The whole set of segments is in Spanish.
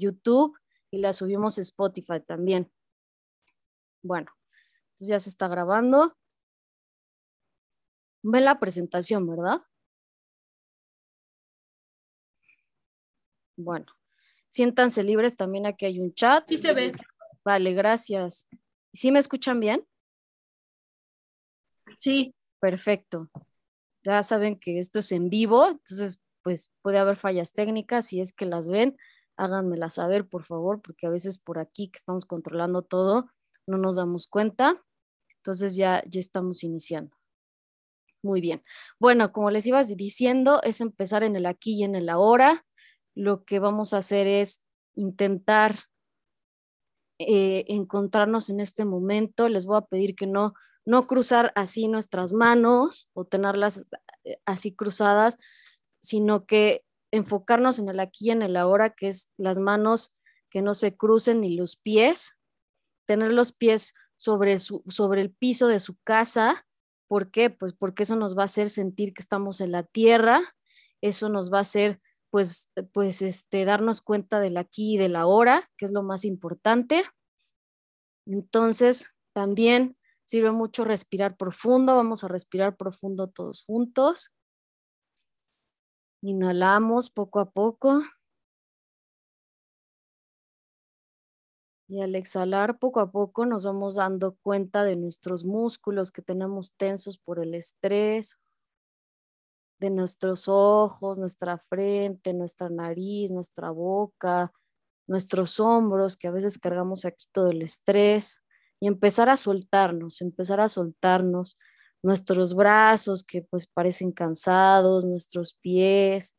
YouTube y la subimos a Spotify también. Bueno, entonces ya se está grabando. Ven la presentación, ¿verdad? Bueno, siéntanse libres, también aquí hay un chat. Sí se ve. Vale, gracias. ¿Sí me escuchan bien? Sí. Perfecto. Ya saben que esto es en vivo, entonces pues puede haber fallas técnicas, si es que las ven, háganmela saber, por favor, porque a veces por aquí que estamos controlando todo, no nos damos cuenta. Entonces ya, ya estamos iniciando. Muy bien. Bueno, como les iba diciendo, es empezar en el aquí y en el ahora. Lo que vamos a hacer es intentar eh, encontrarnos en este momento. Les voy a pedir que no, no cruzar así nuestras manos o tenerlas eh, así cruzadas, sino que enfocarnos en el aquí y en el ahora, que es las manos que no se crucen ni los pies, tener los pies sobre, su, sobre el piso de su casa. ¿Por qué? Pues porque eso nos va a hacer sentir que estamos en la tierra, eso nos va a hacer pues, pues este, darnos cuenta del aquí y del ahora, que es lo más importante. Entonces, también sirve mucho respirar profundo, vamos a respirar profundo todos juntos. Inhalamos poco a poco. Y al exhalar poco a poco nos vamos dando cuenta de nuestros músculos que tenemos tensos por el estrés, de nuestros ojos, nuestra frente, nuestra nariz, nuestra boca, nuestros hombros, que a veces cargamos aquí todo el estrés, y empezar a soltarnos, empezar a soltarnos nuestros brazos que pues parecen cansados, nuestros pies.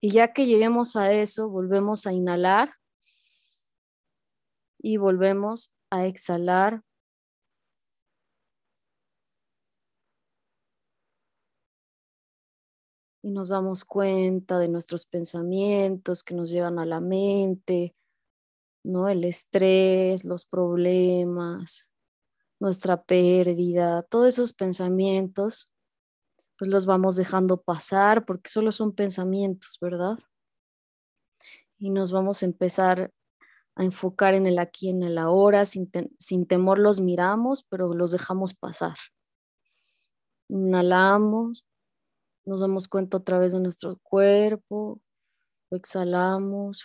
Y ya que lleguemos a eso, volvemos a inhalar y volvemos a exhalar. Y nos damos cuenta de nuestros pensamientos que nos llegan a la mente, ¿no? El estrés, los problemas, nuestra pérdida, todos esos pensamientos, pues los vamos dejando pasar porque solo son pensamientos, ¿verdad? Y nos vamos a empezar a enfocar en el aquí, en el ahora, sin, sin temor los miramos, pero los dejamos pasar. Inhalamos, nos damos cuenta otra vez de nuestro cuerpo, exhalamos,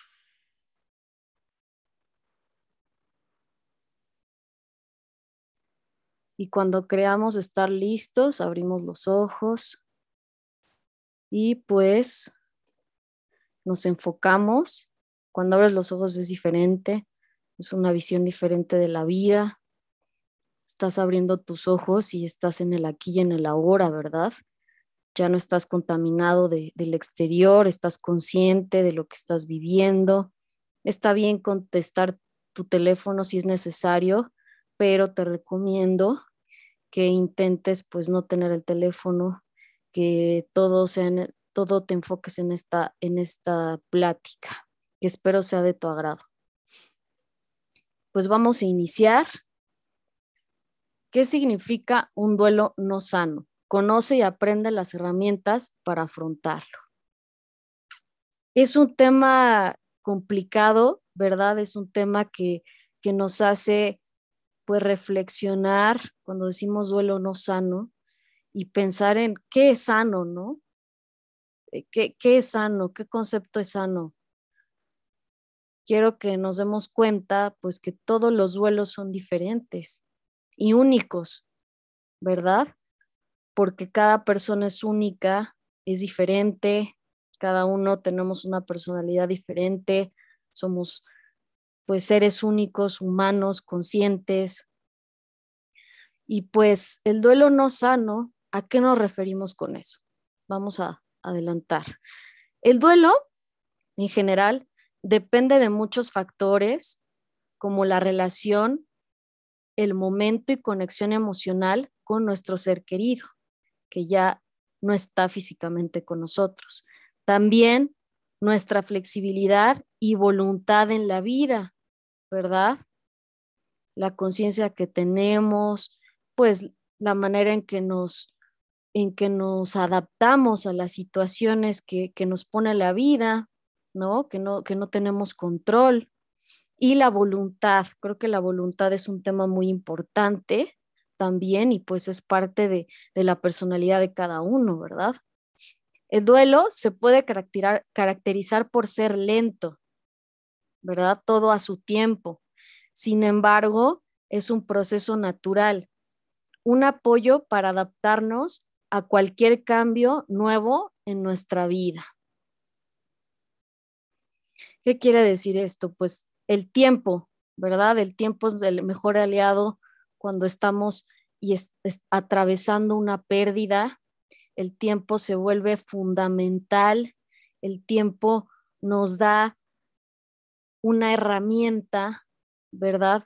Y cuando creamos estar listos, abrimos los ojos y pues nos enfocamos. Cuando abres los ojos es diferente, es una visión diferente de la vida. Estás abriendo tus ojos y estás en el aquí y en el ahora, ¿verdad? Ya no estás contaminado del exterior, estás consciente de lo que estás viviendo. Está bien contestar tu teléfono si es necesario, pero te recomiendo que intentes pues no tener el teléfono, que todo, sea todo te enfoques en esta, en esta plática, que espero sea de tu agrado. Pues vamos a iniciar. ¿Qué significa un duelo no sano? Conoce y aprende las herramientas para afrontarlo. Es un tema complicado, ¿verdad? Es un tema que, que nos hace pues reflexionar cuando decimos duelo no sano y pensar en qué es sano, ¿no? Eh, ¿Qué, qué es sano? ¿Qué concepto es sano? Quiero que nos demos cuenta, pues, que todos los duelos son diferentes y únicos, ¿verdad? Porque cada persona es única, es diferente, cada uno tenemos una personalidad diferente, somos pues seres únicos, humanos, conscientes. Y pues el duelo no sano, ¿a qué nos referimos con eso? Vamos a adelantar. El duelo, en general, depende de muchos factores, como la relación, el momento y conexión emocional con nuestro ser querido, que ya no está físicamente con nosotros. También nuestra flexibilidad y voluntad en la vida, ¿verdad? La conciencia que tenemos, pues la manera en que nos, en que nos adaptamos a las situaciones que, que nos pone la vida, ¿no? Que no, que no tenemos control. Y la voluntad, creo que la voluntad es un tema muy importante también y pues es parte de, de la personalidad de cada uno, ¿verdad? El duelo se puede caracterizar, caracterizar por ser lento, ¿verdad? Todo a su tiempo. Sin embargo, es un proceso natural, un apoyo para adaptarnos a cualquier cambio nuevo en nuestra vida. ¿Qué quiere decir esto? Pues el tiempo, ¿verdad? El tiempo es el mejor aliado cuando estamos y atravesando una pérdida. El tiempo se vuelve fundamental. El tiempo nos da una herramienta, ¿verdad?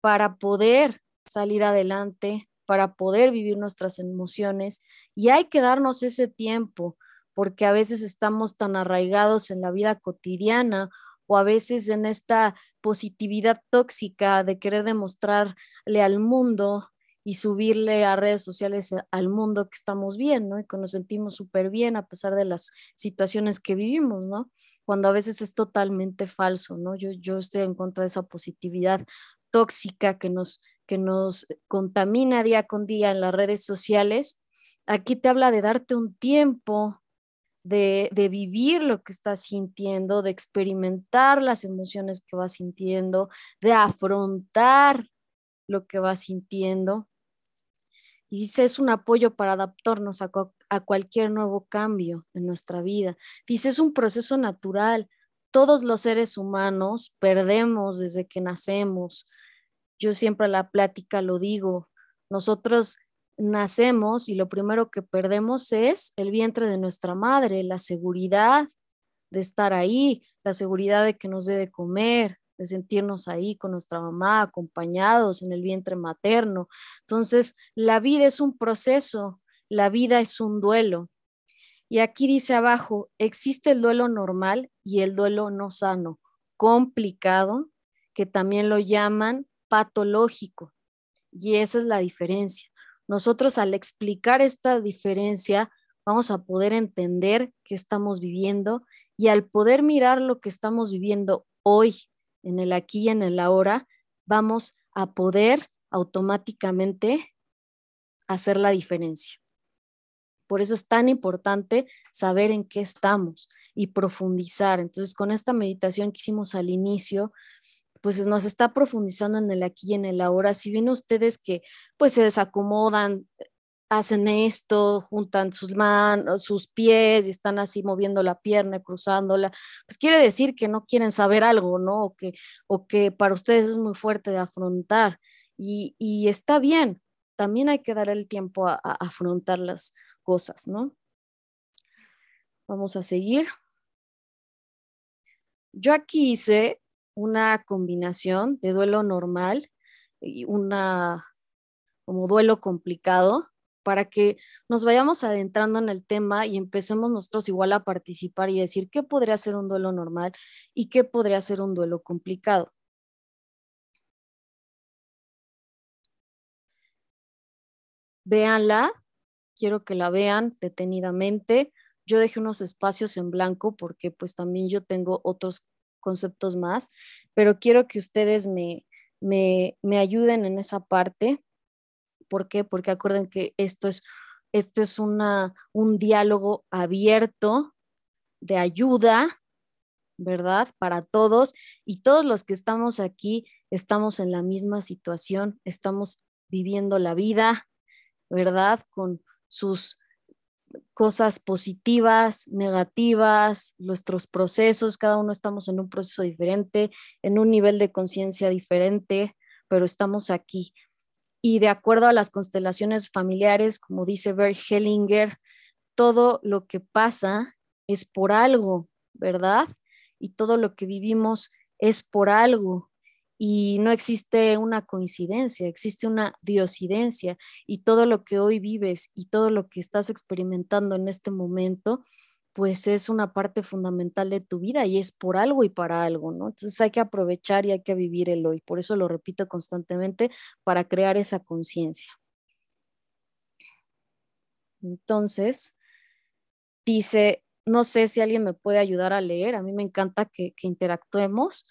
Para poder salir adelante, para poder vivir nuestras emociones. Y hay que darnos ese tiempo, porque a veces estamos tan arraigados en la vida cotidiana o a veces en esta positividad tóxica de querer demostrarle al mundo y subirle a redes sociales al mundo que estamos bien, ¿no? Y que nos sentimos súper bien a pesar de las situaciones que vivimos, ¿no? Cuando a veces es totalmente falso, ¿no? Yo, yo estoy en contra de esa positividad tóxica que nos que nos contamina día con día en las redes sociales, aquí te habla de darte un tiempo, de, de, vivir lo que estás sintiendo, de experimentar las emociones que vas sintiendo, de afrontar lo que vas sintiendo. Dice, es un apoyo para adaptarnos a, a cualquier nuevo cambio en nuestra vida. Dice, es un proceso natural. Todos los seres humanos perdemos desde que nacemos, yo siempre a la plática lo digo, nosotros nacemos y lo primero que perdemos es el vientre de nuestra madre, la seguridad de estar ahí, la seguridad de que nos debe comer, de sentirnos ahí con nuestra mamá, acompañados en el vientre materno. Entonces, la vida es un proceso, la vida es un duelo. Y aquí dice abajo, existe el duelo normal y el duelo no sano, complicado, que también lo llaman patológico. Y esa es la diferencia. Nosotros al explicar esta diferencia vamos a poder entender qué estamos viviendo y al poder mirar lo que estamos viviendo hoy, en el aquí y en el ahora, vamos a poder automáticamente hacer la diferencia. Por eso es tan importante saber en qué estamos y profundizar. Entonces, con esta meditación que hicimos al inicio, pues nos está profundizando en el aquí y en el ahora. Si bien ustedes que pues se desacomodan, hacen esto, juntan sus manos, sus pies y están así moviendo la pierna, cruzándola, pues quiere decir que no quieren saber algo, ¿no? O que, o que para ustedes es muy fuerte de afrontar. Y, y está bien, también hay que dar el tiempo a, a afrontar las cosas, ¿no? Vamos a seguir. Yo aquí hice una combinación de duelo normal y una como duelo complicado para que nos vayamos adentrando en el tema y empecemos nosotros igual a participar y decir qué podría ser un duelo normal y qué podría ser un duelo complicado. Véanla, quiero que la vean detenidamente. Yo dejé unos espacios en blanco porque pues también yo tengo otros conceptos más, pero quiero que ustedes me, me, me ayuden en esa parte. ¿Por qué? Porque acuerden que esto es, esto es una, un diálogo abierto de ayuda, ¿verdad? Para todos y todos los que estamos aquí estamos en la misma situación, estamos viviendo la vida, ¿verdad? Con sus cosas positivas, negativas, nuestros procesos, cada uno estamos en un proceso diferente, en un nivel de conciencia diferente, pero estamos aquí. Y de acuerdo a las constelaciones familiares, como dice Bert Hellinger, todo lo que pasa es por algo, ¿verdad? Y todo lo que vivimos es por algo y no existe una coincidencia, existe una diosidencia y todo lo que hoy vives y todo lo que estás experimentando en este momento, pues es una parte fundamental de tu vida y es por algo y para algo, ¿no? Entonces hay que aprovechar y hay que vivir el hoy. Por eso lo repito constantemente para crear esa conciencia. Entonces, dice, no sé si alguien me puede ayudar a leer. A mí me encanta que, interactuemos.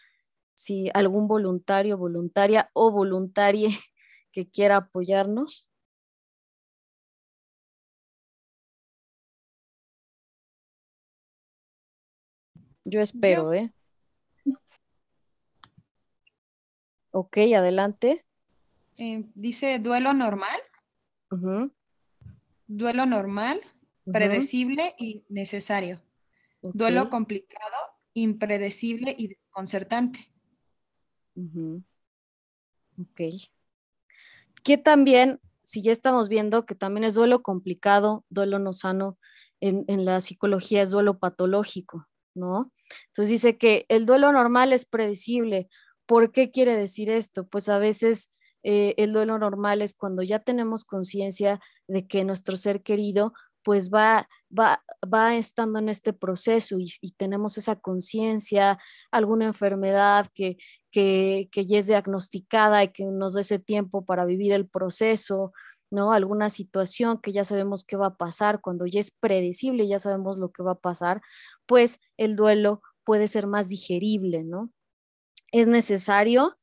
Si algún voluntario, voluntaria o voluntarie que quiera apoyarnos. Yo espero, ¿eh? Ok, adelante. Eh, dice duelo normal. Duelo normal, predecible y necesario. Duelo complicado, impredecible y desconcertante. Ok. Que también, si ya estamos viendo que también es duelo complicado, duelo no sano, en, en la psicología es duelo patológico, ¿no? Entonces dice que el duelo normal es predecible. ¿Por qué quiere decir esto? Pues a veces eh, el duelo normal es cuando ya tenemos conciencia de que nuestro ser querido pues va, va, va estando en este proceso y, tenemos esa conciencia, alguna enfermedad que, que, ya es diagnosticada y que nos dé ese tiempo para vivir el proceso, ¿no? Alguna situación que ya sabemos qué va a pasar, cuando ya es predecible, ya sabemos lo que va a pasar, pues el duelo puede ser más digerible, ¿no? Es necesario.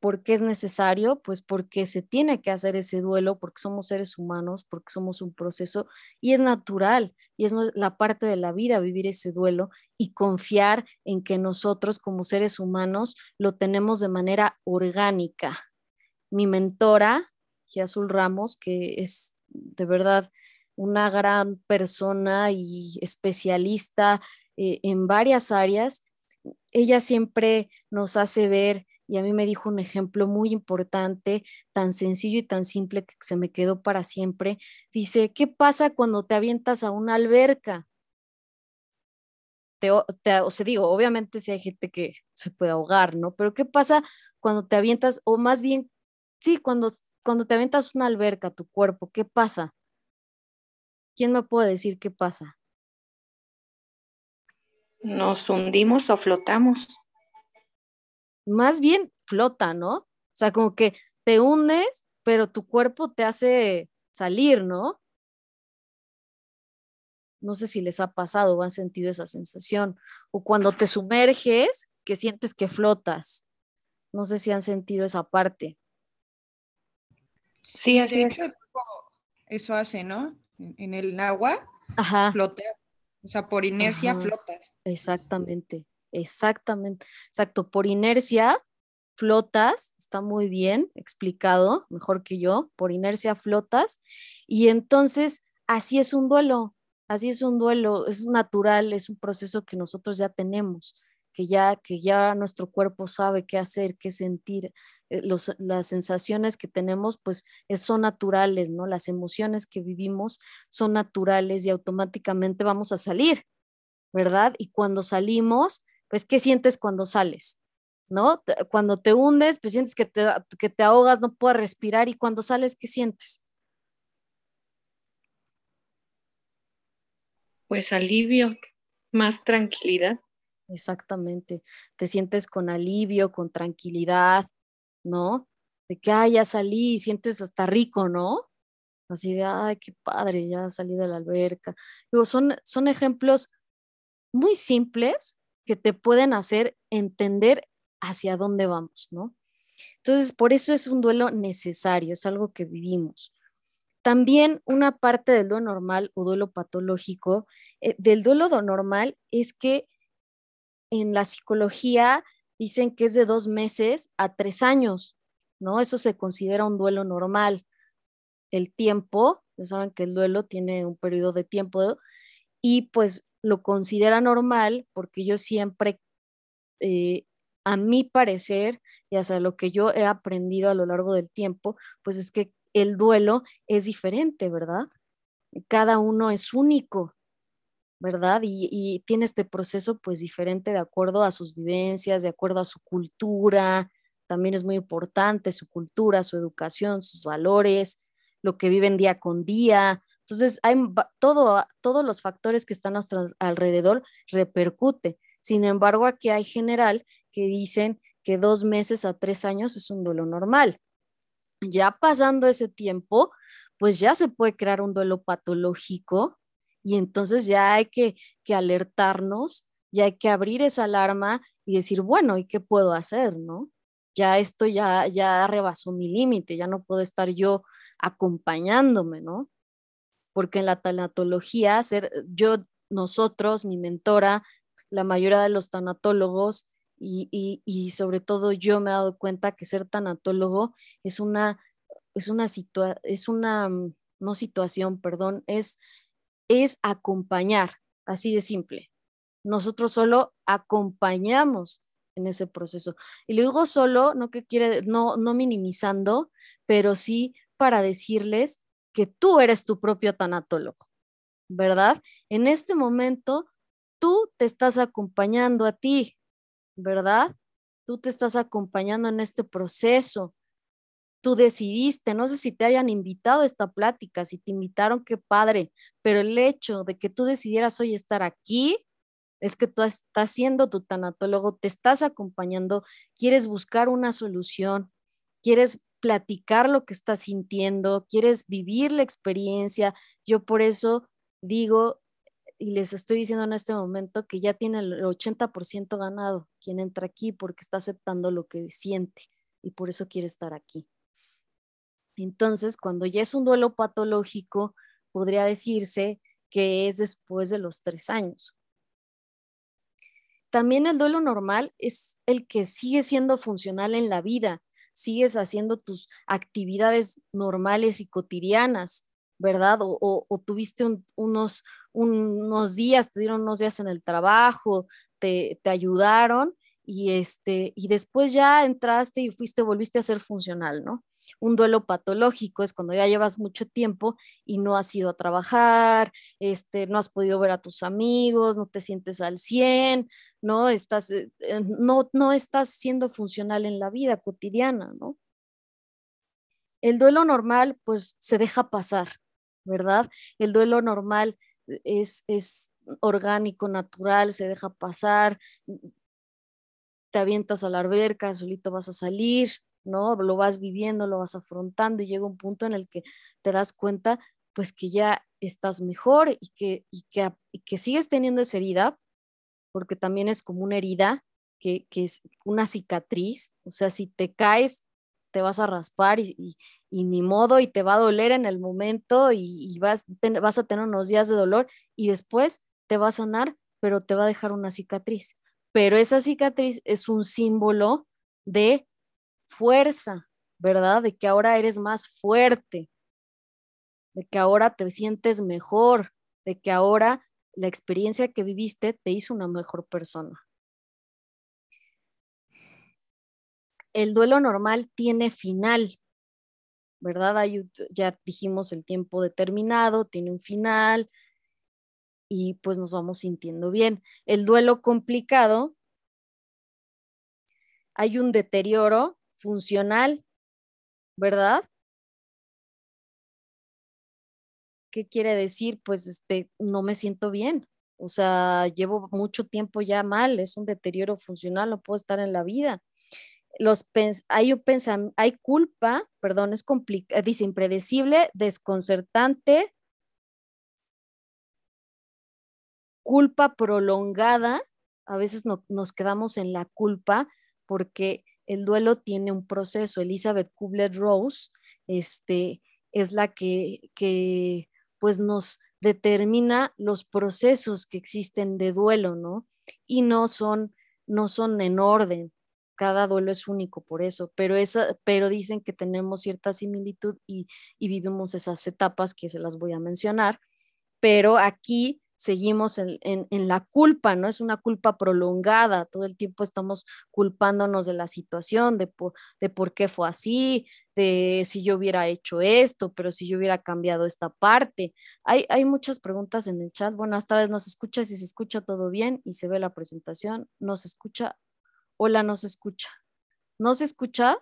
¿Por qué es necesario? Pues porque se tiene que hacer ese duelo, porque somos seres humanos, porque somos un proceso y es natural y es la parte de la vida vivir ese duelo y confiar en que nosotros como seres humanos lo tenemos de manera orgánica. Mi mentora, Azul Ramos, que es de verdad una gran persona y especialista eh, en varias áreas, ella siempre nos hace ver, y a mí me dijo un ejemplo muy importante, tan sencillo y tan simple que se me quedó para siempre. Dice, ¿qué pasa cuando te avientas a una alberca? O sea, digo, obviamente si hay gente que se puede ahogar, ¿no? Pero ¿qué pasa cuando te avientas, o más bien, sí, cuando, cuando te avientas una alberca, tu cuerpo, ¿qué pasa? ¿Quién me puede decir qué pasa? Nos hundimos o flotamos. Más bien flota, ¿no? O sea, como que te hundes, pero tu cuerpo te hace salir, ¿no? No sé si les ha pasado o han sentido esa sensación. O cuando te sumerges, que sientes que flotas. No sé si han sentido esa parte. Sí, de hecho, eso hace, ¿no? En el agua, Ajá. o sea, por inercia flotas. Exactamente, exactamente. Exacto, por inercia flotas, está muy bien explicado, mejor que yo, por inercia flotas. Y entonces, así es un duelo, así es un duelo, es natural, es un proceso que nosotros ya tenemos, que ya, que ya nuestro cuerpo sabe qué hacer, qué sentir. Eh, las sensaciones que tenemos pues son naturales, ¿no? Las emociones que vivimos son naturales y automáticamente vamos a salir, ¿verdad? Y cuando salimos, pues, ¿qué sientes cuando sales? ¿No? Cuando te hundes, pues sientes que te, que te ahogas, no puedes respirar y cuando sales, ¿qué sientes? Pues alivio, más tranquilidad. Exactamente. Te sientes con alivio, con tranquilidad, ¿no? De que, ay, ya salí y sientes hasta rico, ¿no? Así de, ay, qué padre, ya salí de la alberca. Digo, son, son ejemplos muy simples que te pueden hacer entender hacia dónde vamos, ¿no? Entonces, por eso es un duelo necesario, es algo que vivimos. También una parte del duelo normal o duelo patológico, eh, del duelo normal es que en la psicología dicen que es de dos meses a tres años, ¿no? Eso se considera un duelo normal. El tiempo, ya saben que el duelo tiene un periodo de tiempo y pues lo considera normal porque yo siempre, eh, a mi parecer, y hasta lo que yo he aprendido a lo largo del tiempo, pues es que el duelo es diferente, ¿verdad? Cada uno es único, ¿verdad? Y, tiene este proceso pues diferente de acuerdo a sus vivencias, de acuerdo a su cultura, también es muy importante su cultura, su educación, sus valores, lo que viven día con día. Entonces, hay todo, todos los factores que están a nuestro alrededor repercute. Sin embargo, aquí hay general que dicen que dos meses a tres años es un duelo normal. Ya pasando ese tiempo, pues ya se puede crear un duelo patológico Y entonces ya hay que, que alertarnos, ya hay que abrir esa alarma y decir, bueno, ¿y qué puedo hacer? ¿No? Ya esto ya, ya rebasó mi límite, ya no puedo estar yo acompañándome, ¿no? Porque en la tanatología, ser, yo, nosotros, mi mentora, la mayoría de los tanatólogos y, y, y sobre todo yo me he dado cuenta que ser tanatólogo es una, es una, es una mm, no situación, perdón, es, es acompañar, así de simple. Nosotros solo acompañamos en ese proceso. Y luego solo, no que quiere, no, no minimizando, pero sí para decirles que tú eres tu propio tanatólogo, ¿verdad? En este momento, tú te estás acompañando a ti, ¿verdad? Tú te estás acompañando en este proceso. Tú decidiste, no sé si te hayan invitado a esta plática, si te invitaron, qué padre, pero el hecho de que tú decidieras hoy estar aquí, es que tú estás siendo tu tanatólogo, te estás acompañando, quieres buscar una solución, quieres platicar lo que estás sintiendo, quieres vivir la experiencia. Yo por eso digo y les estoy diciendo en este momento que ya tiene el 80% ganado quien entra aquí porque está aceptando lo que siente y por eso quiere estar aquí. Entonces, cuando ya es un duelo patológico, podría decirse que es después de los tres años. También el duelo normal es el que sigue siendo funcional en la vida, sigues haciendo tus actividades normales y cotidianas, ¿verdad? O, tuviste unos, unos días, te dieron unos días en el trabajo, te, te ayudaron y, este, y después ya entraste y fuiste, volviste a ser funcional, ¿no? Un duelo patológico es cuando ya llevas mucho tiempo y no has ido a trabajar, este, no has podido ver a tus amigos, no te sientes al 100, ¿no? Estás, eh, eh, no, no estás siendo funcional en la vida cotidiana, ¿no? El duelo normal, pues, se deja pasar, ¿verdad? El duelo normal es, es orgánico, natural, se deja pasar, te avientas a la alberca, solito vas a salir, ¿no? Lo vas viviendo, lo vas afrontando y llega un punto en el que te das cuenta, pues que ya estás mejor y que, y que, y que sigues teniendo esa herida, porque también es como una herida, que, que, es una cicatriz, o sea, si te caes, te vas a raspar y, y, ni modo y te va a doler en el momento y, vas, vas a tener unos días de dolor y después te va a sanar, pero te va a dejar una cicatriz. Pero esa cicatriz es un símbolo de fuerza, ¿verdad? De que ahora eres más fuerte, de que ahora te sientes mejor, de que ahora la experiencia que viviste te hizo una mejor persona. El duelo normal tiene final, ¿verdad? ya dijimos el tiempo determinado, tiene un final y pues nos vamos sintiendo bien. El duelo complicado, hay un deterioro funcional, ¿verdad? ¿Qué quiere decir? Pues este, no me siento bien. O sea, llevo mucho tiempo ya mal, es un deterioro funcional, no puedo estar en la vida. Los hay, hay culpa, perdón, es complicado, dice impredecible, desconcertante, culpa prolongada, a veces no, nos quedamos en la culpa porque el duelo tiene un proceso. Elizabeth Kubler-Rose este, es la que, que pues nos determina los procesos que existen de duelo, ¿no? Y no son, no son en orden. Cada duelo es único por eso, pero, esa, pero dicen que tenemos cierta similitud y, y vivimos esas etapas que se las voy a mencionar. Pero aquí seguimos en, la culpa, ¿no? Es una culpa prolongada, todo el tiempo estamos culpándonos de la situación, de por, de por qué fue así, de si yo hubiera hecho esto, pero si yo hubiera cambiado esta parte. Hay, hay muchas preguntas en el chat. Buenas tardes, ¿nos escucha? Si se escucha todo bien y se ve la presentación, ¿nos escucha? Hola, ¿nos escucha? ¿No se escucha?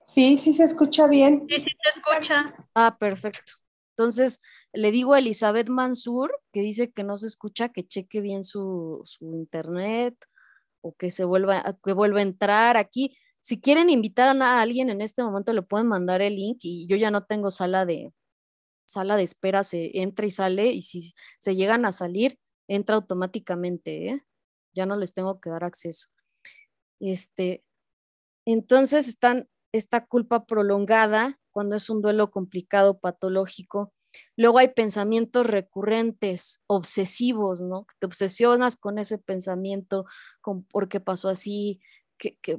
Sí, sí se escucha bien. Sí, sí se escucha. Ah, perfecto. Entonces, le digo a Elizabeth Mansur, que dice que no se escucha, que cheque bien su, internet o que se vuelva, que vuelva a entrar aquí. Si quieren invitar a alguien en este momento, le pueden mandar el link y yo ya no tengo sala de, sala de espera se entra y sale y si se llegan a salir, entra automáticamente, ¿eh? ya no les tengo que dar acceso. Este, entonces están esta culpa prolongada cuando es un duelo complicado, patológico. Luego hay pensamientos recurrentes, obsesivos, ¿no? Te obsesionas con ese pensamiento, con por qué pasó así,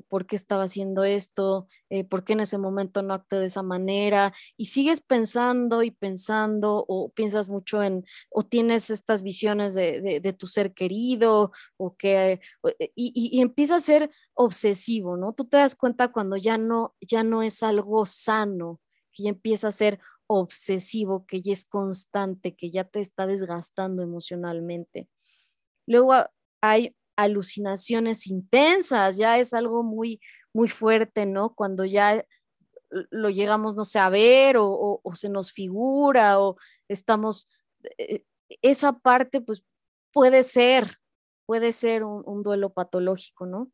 por qué estaba haciendo esto, eh, por qué en ese momento no actué de esa manera, y sigues pensando y pensando, o piensas mucho en, o tienes estas visiones de, tu ser querido, o que, eh, y, empieza a ser obsesivo, ¿no? Tú te das cuenta cuando ya no, ya no es algo sano, que ya empieza a ser obsesivo, que ya es constante, que ya te está desgastando emocionalmente. Luego hay alucinaciones intensas, ya es algo muy, muy fuerte, ¿no? Cuando ya lo llegamos, no sé, a ver o, se nos figura o estamos, eh, esa parte pues puede ser, puede ser un, duelo patológico, ¿no?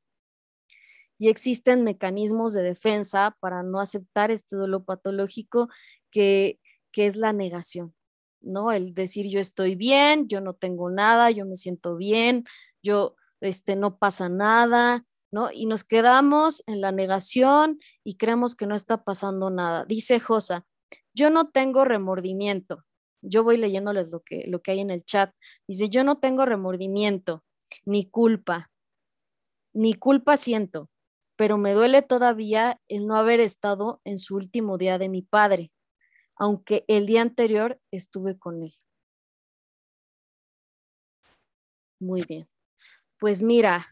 Y existen mecanismos de defensa para no aceptar este duelo patológico que, que es la negación, ¿no? El decir yo estoy bien, yo no tengo nada, yo me siento bien, yo este, no pasa nada, ¿no? Y nos quedamos en la negación y creemos que no está pasando nada. Dice Josa, yo no tengo remordimiento. Yo voy leyéndoles lo que, lo que hay en el chat. Dice, yo no tengo remordimiento, ni culpa, ni culpa siento, pero me duele todavía el no haber estado en su último día de mi padre, aunque el día anterior estuve con él. Muy bien. Pues mira,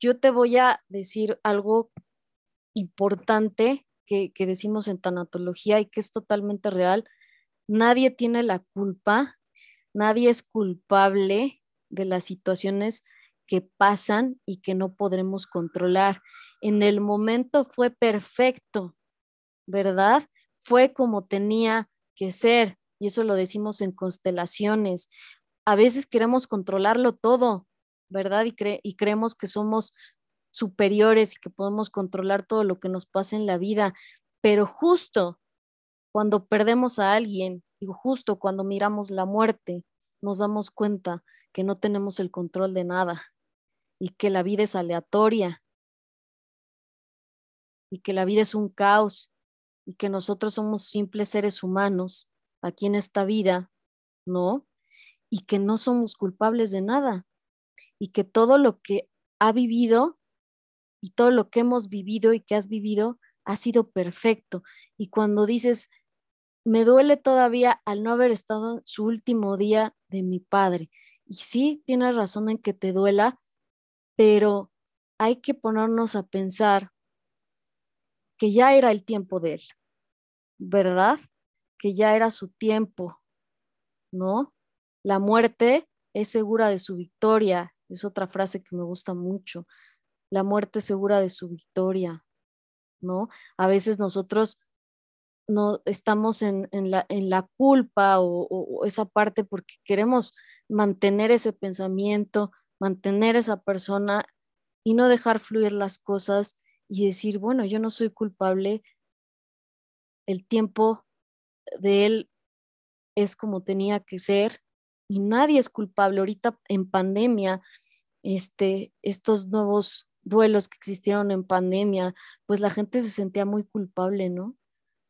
yo te voy a decir algo importante que, decimos en tanatología y que es totalmente real. Nadie tiene la culpa, nadie es culpable de las situaciones que pasan y que no podremos controlar. En el momento fue perfecto, ¿verdad? Fue como tenía que ser, y eso lo decimos en constelaciones a veces queremos controlarlo todo, ¿verdad? Y, y creemos que somos superiores y que podemos controlar todo lo que nos pasa en la vida, pero justo cuando perdemos a alguien y justo cuando miramos la muerte, nos damos cuenta que no tenemos el control de nada y que la vida es aleatoria y que la vida es un caos y que nosotros somos simples seres humanos aquí en esta vida, ¿no? y que no somos culpables de nada y que todo lo que ha vivido y todo lo que hemos vivido y que has vivido ha sido perfecto. Y cuando dices, me duele todavía al no haber estado en su último día de mi padre. Y sí, tienes razón en que te duela, pero hay que ponernos a pensar que ya era el tiempo de él, ¿verdad? Que ya era su tiempo, ¿no? La muerte es segura de su victoria. Es otra frase que me gusta mucho. La muerte es segura de su victoria, ¿no? A veces nosotros no estamos en, la, en la, culpa o, esa parte porque queremos mantener ese pensamiento, mantener esa persona y no dejar fluir las cosas y decir, bueno, yo no soy culpable, el tiempo de él es como tenía que ser y nadie es culpable. Ahorita en pandemia, este, estos nuevos duelos que existieron en pandemia, pues la gente se sentía muy culpable, ¿no?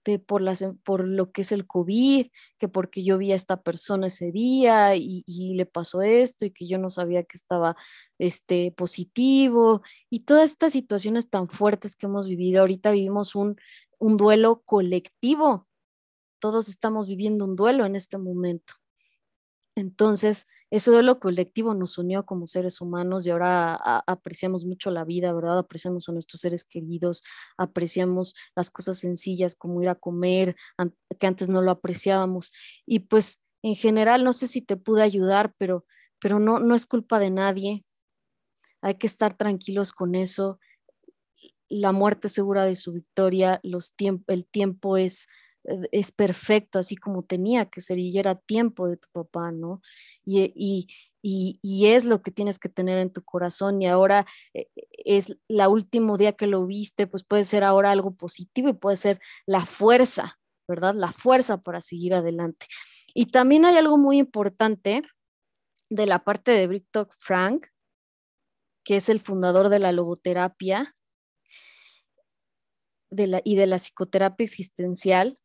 De, por, lo que es el COVID, que porque yo vi a esta persona ese día y, le pasó esto y que yo no sabía que estaba este, positivo y todas estas situaciones tan fuertes que hemos vivido. Ahorita vivimos un duelo colectivo. Todos estamos viviendo un duelo en este momento. Entonces, ese duelo colectivo nos unió como seres humanos y ahora apreciamos mucho la vida, ¿verdad? Apreciamos a nuestros seres queridos, apreciamos las cosas sencillas como ir a comer, que antes no lo apreciábamos. Y pues en general, no sé si te pude ayudar, pero, pero no, no es culpa de nadie. Hay que estar tranquilos con eso. La muerte segura de su victoria, los el tiempo es es perfecto, así como tenía que ser, y era tiempo de tu papá, ¿no? Y, y, y, es lo que tienes que tener en tu corazón, y ahora eh, es la último día que lo viste, pues puede ser ahora algo positivo y puede ser la fuerza ¿verdad? La fuerza para seguir adelante. Y también hay algo muy importante de la parte de Victor Frank, que es el fundador de la logoterapia de la, y de la psicoterapia existencial.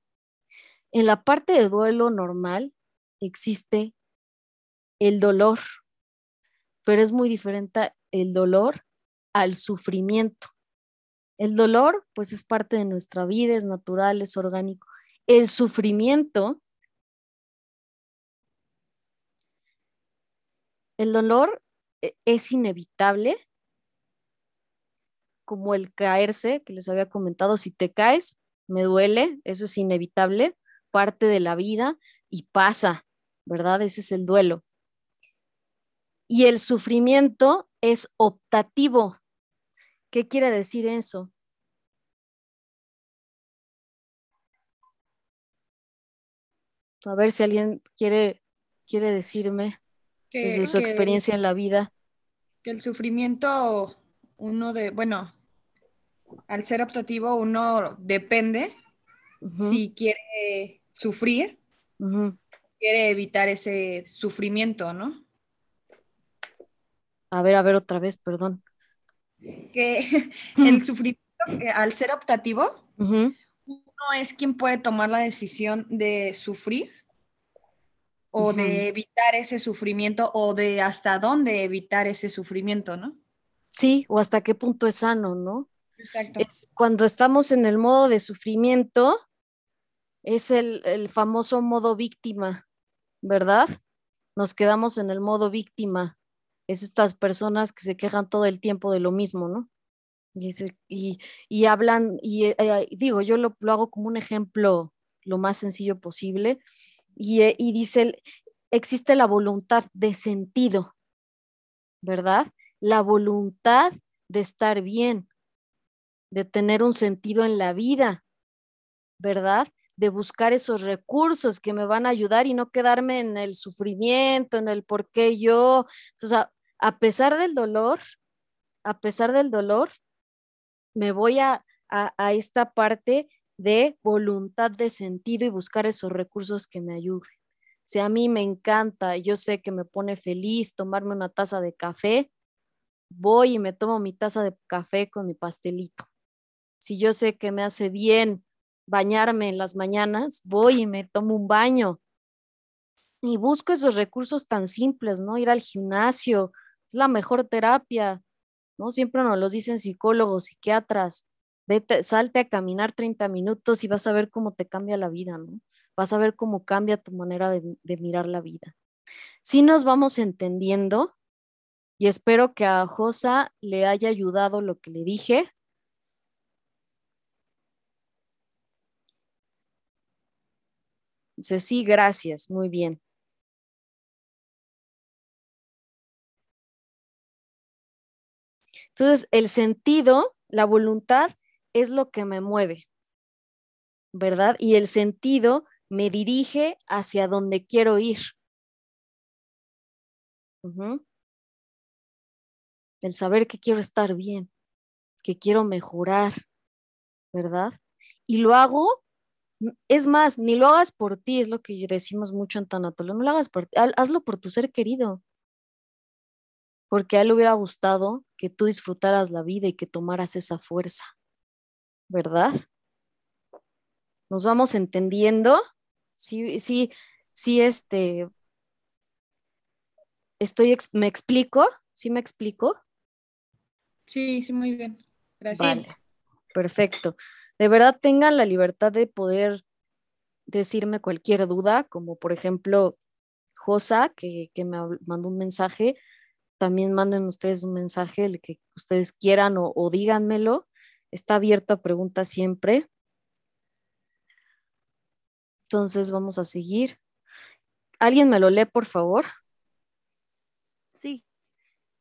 En la parte de duelo normal existe el dolor, pero es muy diferente el dolor al sufrimiento. El dolor, pues es parte de nuestra vida, es natural, es orgánico. El sufrimiento, el dolor e, es inevitable, como el caerse, que les había comentado, si te caes, me duele, eso es inevitable, parte de la vida y pasa, ¿verdad? Ese es el duelo. Y el sufrimiento es optativo. ¿Qué quiere decir eso? A ver si alguien quiere, quiere decirme desde su experiencia en la vida. Que el sufrimiento, uno de, bueno, al ser optativo, uno depende si quiere sufrir, quiere evitar ese sufrimiento, ¿no? A ver, a ver otra vez, perdón. Que el sufrimiento, al ser optativo, uno es quien puede tomar la decisión de sufrir o de evitar ese sufrimiento o de hasta dónde evitar ese sufrimiento, ¿no? Sí, o hasta qué punto es sano, ¿no? Exacto. Es cuando estamos en el modo de sufrimiento, es el, el famoso modo víctima, ¿verdad? Nos quedamos en el modo víctima es estas personas que se quejan todo el tiempo de lo mismo, ¿no? Y, y, hablan, y eh, digo, yo lo, hago como un ejemplo lo más sencillo posible, y, eh, y dice, existe la voluntad de sentido, ¿verdad? La voluntad de estar bien, de tener un sentido en la vida, ¿verdad? De buscar esos recursos que me van a ayudar y no quedarme en el sufrimiento, en el por qué yo. Entonces, a pesar del dolor, a pesar del dolor, me voy a, esta parte de voluntad de sentido y buscar esos recursos que me ayuden. Si a mí me encanta, yo sé que me pone feliz tomarme una taza de café, voy y me tomo mi taza de café con mi pastelito. Si yo sé que me hace bien bañarme en las mañanas, voy y me tomo un baño. Y busco esos recursos tan simples, ¿no? Ir al gimnasio, es la mejor terapia, ¿no? Siempre nos lo dicen psicólogos, psiquiatras. Vete, salte a caminar 30 minutos y vas a ver cómo te cambia la vida, ¿no? Vas a ver cómo cambia tu manera de, de mirar la vida. Si nos vamos entendiendo y espero que a Josa le haya ayudado lo que le dije. Dice, sí, gracias, muy bien. Entonces, el sentido, la voluntad es lo que me mueve, ¿verdad? Y el sentido me dirige hacia donde quiero ir. El saber que quiero estar bien, que quiero mejorar, ¿verdad? Y lo hago, es más, ni lo hagas por ti, es lo que decimos mucho en Tanatolo, no lo hagas por ti, hazlo por tu ser querido, porque a él le hubiera gustado que tú disfrutaras la vida y que tomaras esa fuerza, ¿verdad? Nos vamos entendiendo. Sí, sí, sí, este, estoy, ¿me explico? ¿Sí me explico? Sí, sí, muy bien. Gracias. Vale, perfecto. De verdad tengan la libertad de poder decirme cualquier duda, como por ejemplo Josa, que, me mandó un mensaje, también manden ustedes un mensaje, el que ustedes quieran o, díganmelo. Está abierto a preguntas siempre. Entonces vamos a seguir. ¿Alguien me lo lee, por favor? Sí.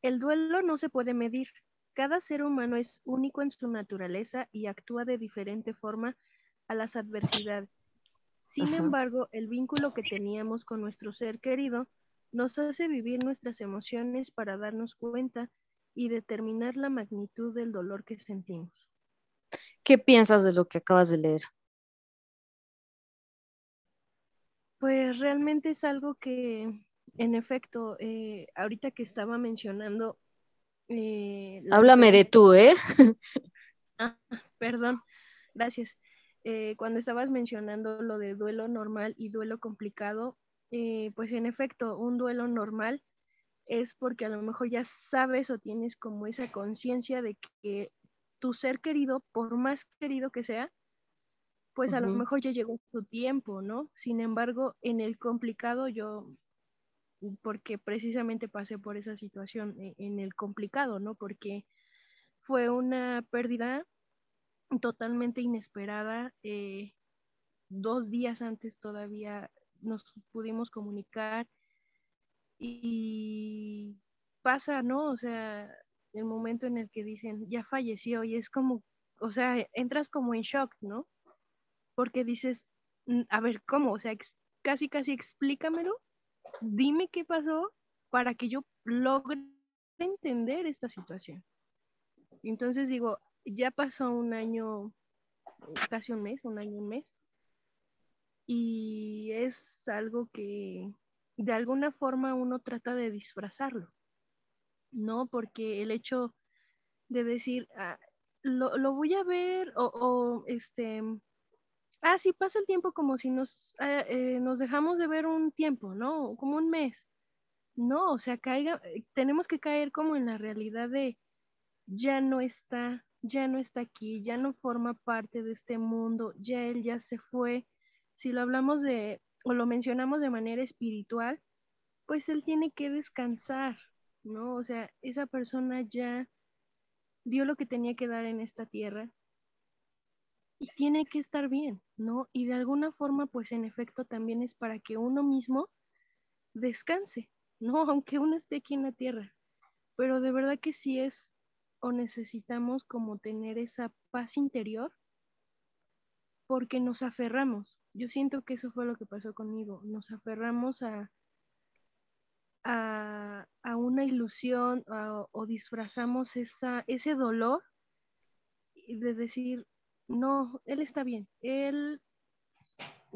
El duelo no se puede medir. Cada ser humano es único en su naturaleza y actúa de diferente forma a las adversidades. Sin embargo, el vínculo que teníamos con nuestro ser querido nos hace vivir nuestras emociones para darnos cuenta y determinar la magnitud del dolor que sentimos. ¿Qué piensas de lo que acabas de leer? Pues realmente es algo que, en efecto, eh, ahorita que estaba mencionando... Eh, Háblame de tú, ¿eh? ah, perdón, gracias. Eh, cuando estabas mencionando lo de duelo normal y duelo complicado, pues en efecto, un duelo normal es porque a lo mejor ya sabes o tienes como esa conciencia de que tu ser querido, por más querido que sea, pues a lo mejor ya llegó su tiempo, ¿no? Sin embargo, en el complicado yo, porque precisamente pasé por esa situación e, en el complicado, ¿no? Porque fue una pérdida totalmente inesperada. Eh, dos días antes todavía nos pudimos comunicar y pasa, ¿no? O sea, el momento en el que dicen, ya falleció y es como, o sea, entras como en shock, ¿no? Porque dices, a ver, ¿cómo? O sea, casi, casi explícamelo, dime qué pasó para que yo logre entender esta situación. Entonces digo, ya pasó un año, casi un mes, un año, un mes, y es algo que de alguna forma uno trata de disfrazarlo, ¿no? Porque el hecho de decir, ah, lo, voy a ver o, este, ah, sí, pasa el tiempo como si nos, ah, eh, nos dejamos de ver un tiempo, ¿no? Como un mes. No, o sea, caiga, eh, tenemos que caer como en la realidad de ya no está, ya no está aquí, ya no forma parte de este mundo, ya él ya se fue. Si lo hablamos de o lo mencionamos de manera espiritual, pues él tiene que descansar, ¿no? O sea, esa persona ya dio lo que tenía que dar en esta tierra y tiene que estar bien, ¿no? Y de alguna forma, pues en efecto también es para que uno mismo descanse, ¿no? Aunque uno esté aquí en la tierra. Pero de verdad que sí es o necesitamos como tener esa paz interior porque nos aferramos, yo siento que eso fue lo que pasó conmigo. Nos aferramos a, a, una ilusión o disfrazamos esa, ese dolor de decir, no, él está bien, él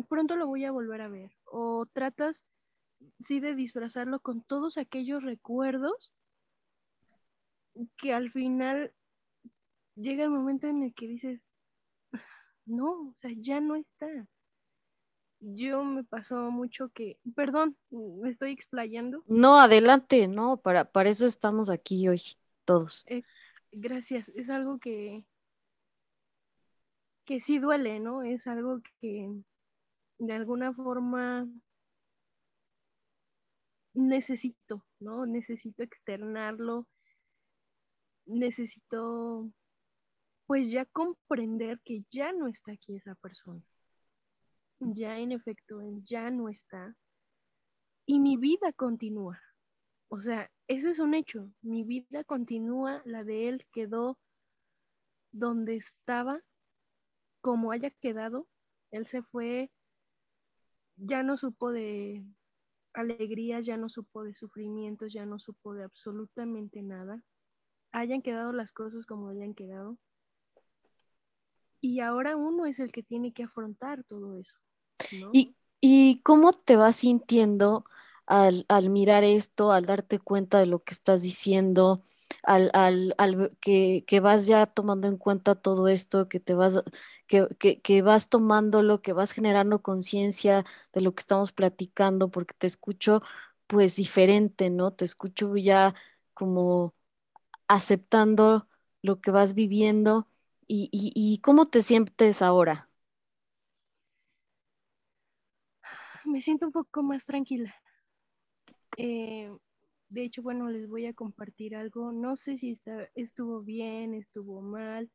pronto lo voy a volver a ver. O tratas, sí, de disfrazarlo con todos aquellos recuerdos que al final llega el momento en el que dices, no, o sea, ya no está yo me pasó mucho que, perdón, me estoy explayando. No, adelante, no, para, para eso estamos aquí hoy, todos. Eh, gracias, es algo que, que sí duele, ¿no? Es algo que de alguna forma necesito, ¿no? Necesito externarlo, necesito pues ya comprender que ya no está aquí esa persona ya en efecto ya no está y mi vida continúa. O sea, eso es un hecho. Mi vida continúa, la de él quedó donde estaba, como haya quedado. Él se fue, ya no supo de alegrías, ya no supo de sufrimientos, ya no supo de absolutamente nada. Hayan quedado las cosas como hayan quedado. Y ahora uno es el que tiene que afrontar todo eso. ¿Y, cómo te vas sintiendo al, mirar esto, al darte cuenta de lo que estás diciendo, al, que, vas ya tomando en cuenta todo esto, que te vas, que, que, vas tomándolo, que vas generando conciencia de lo que estamos platicando, porque te escucho pues diferente, ¿no? Te escucho ya como aceptando lo que vas viviendo y, y cómo te sientes ahora. me siento un poco más tranquila. Eh, de hecho, bueno, les voy a compartir algo. No sé si estuvo bien, estuvo mal,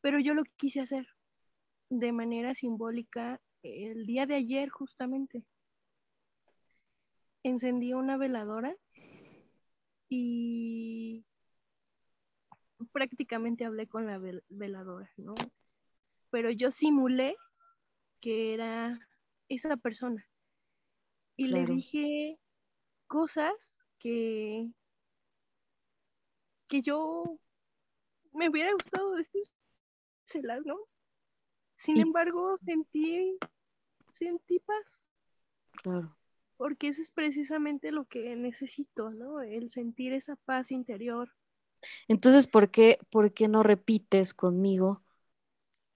pero yo lo quise hacer de manera simbólica el día de ayer justamente. Encendí una veladora y prácticamente hablé con la veladora, ¿no? Pero yo simulé que era esa persona. Y le dije cosas que, que yo me hubiera gustado decírselas, ¿no? Sin embargo, sentí, sentí paz, Claro. Porque eso es precisamente lo que necesito, ¿no? El sentir esa paz interior. Entonces, ¿por qué, por qué no repites conmigo?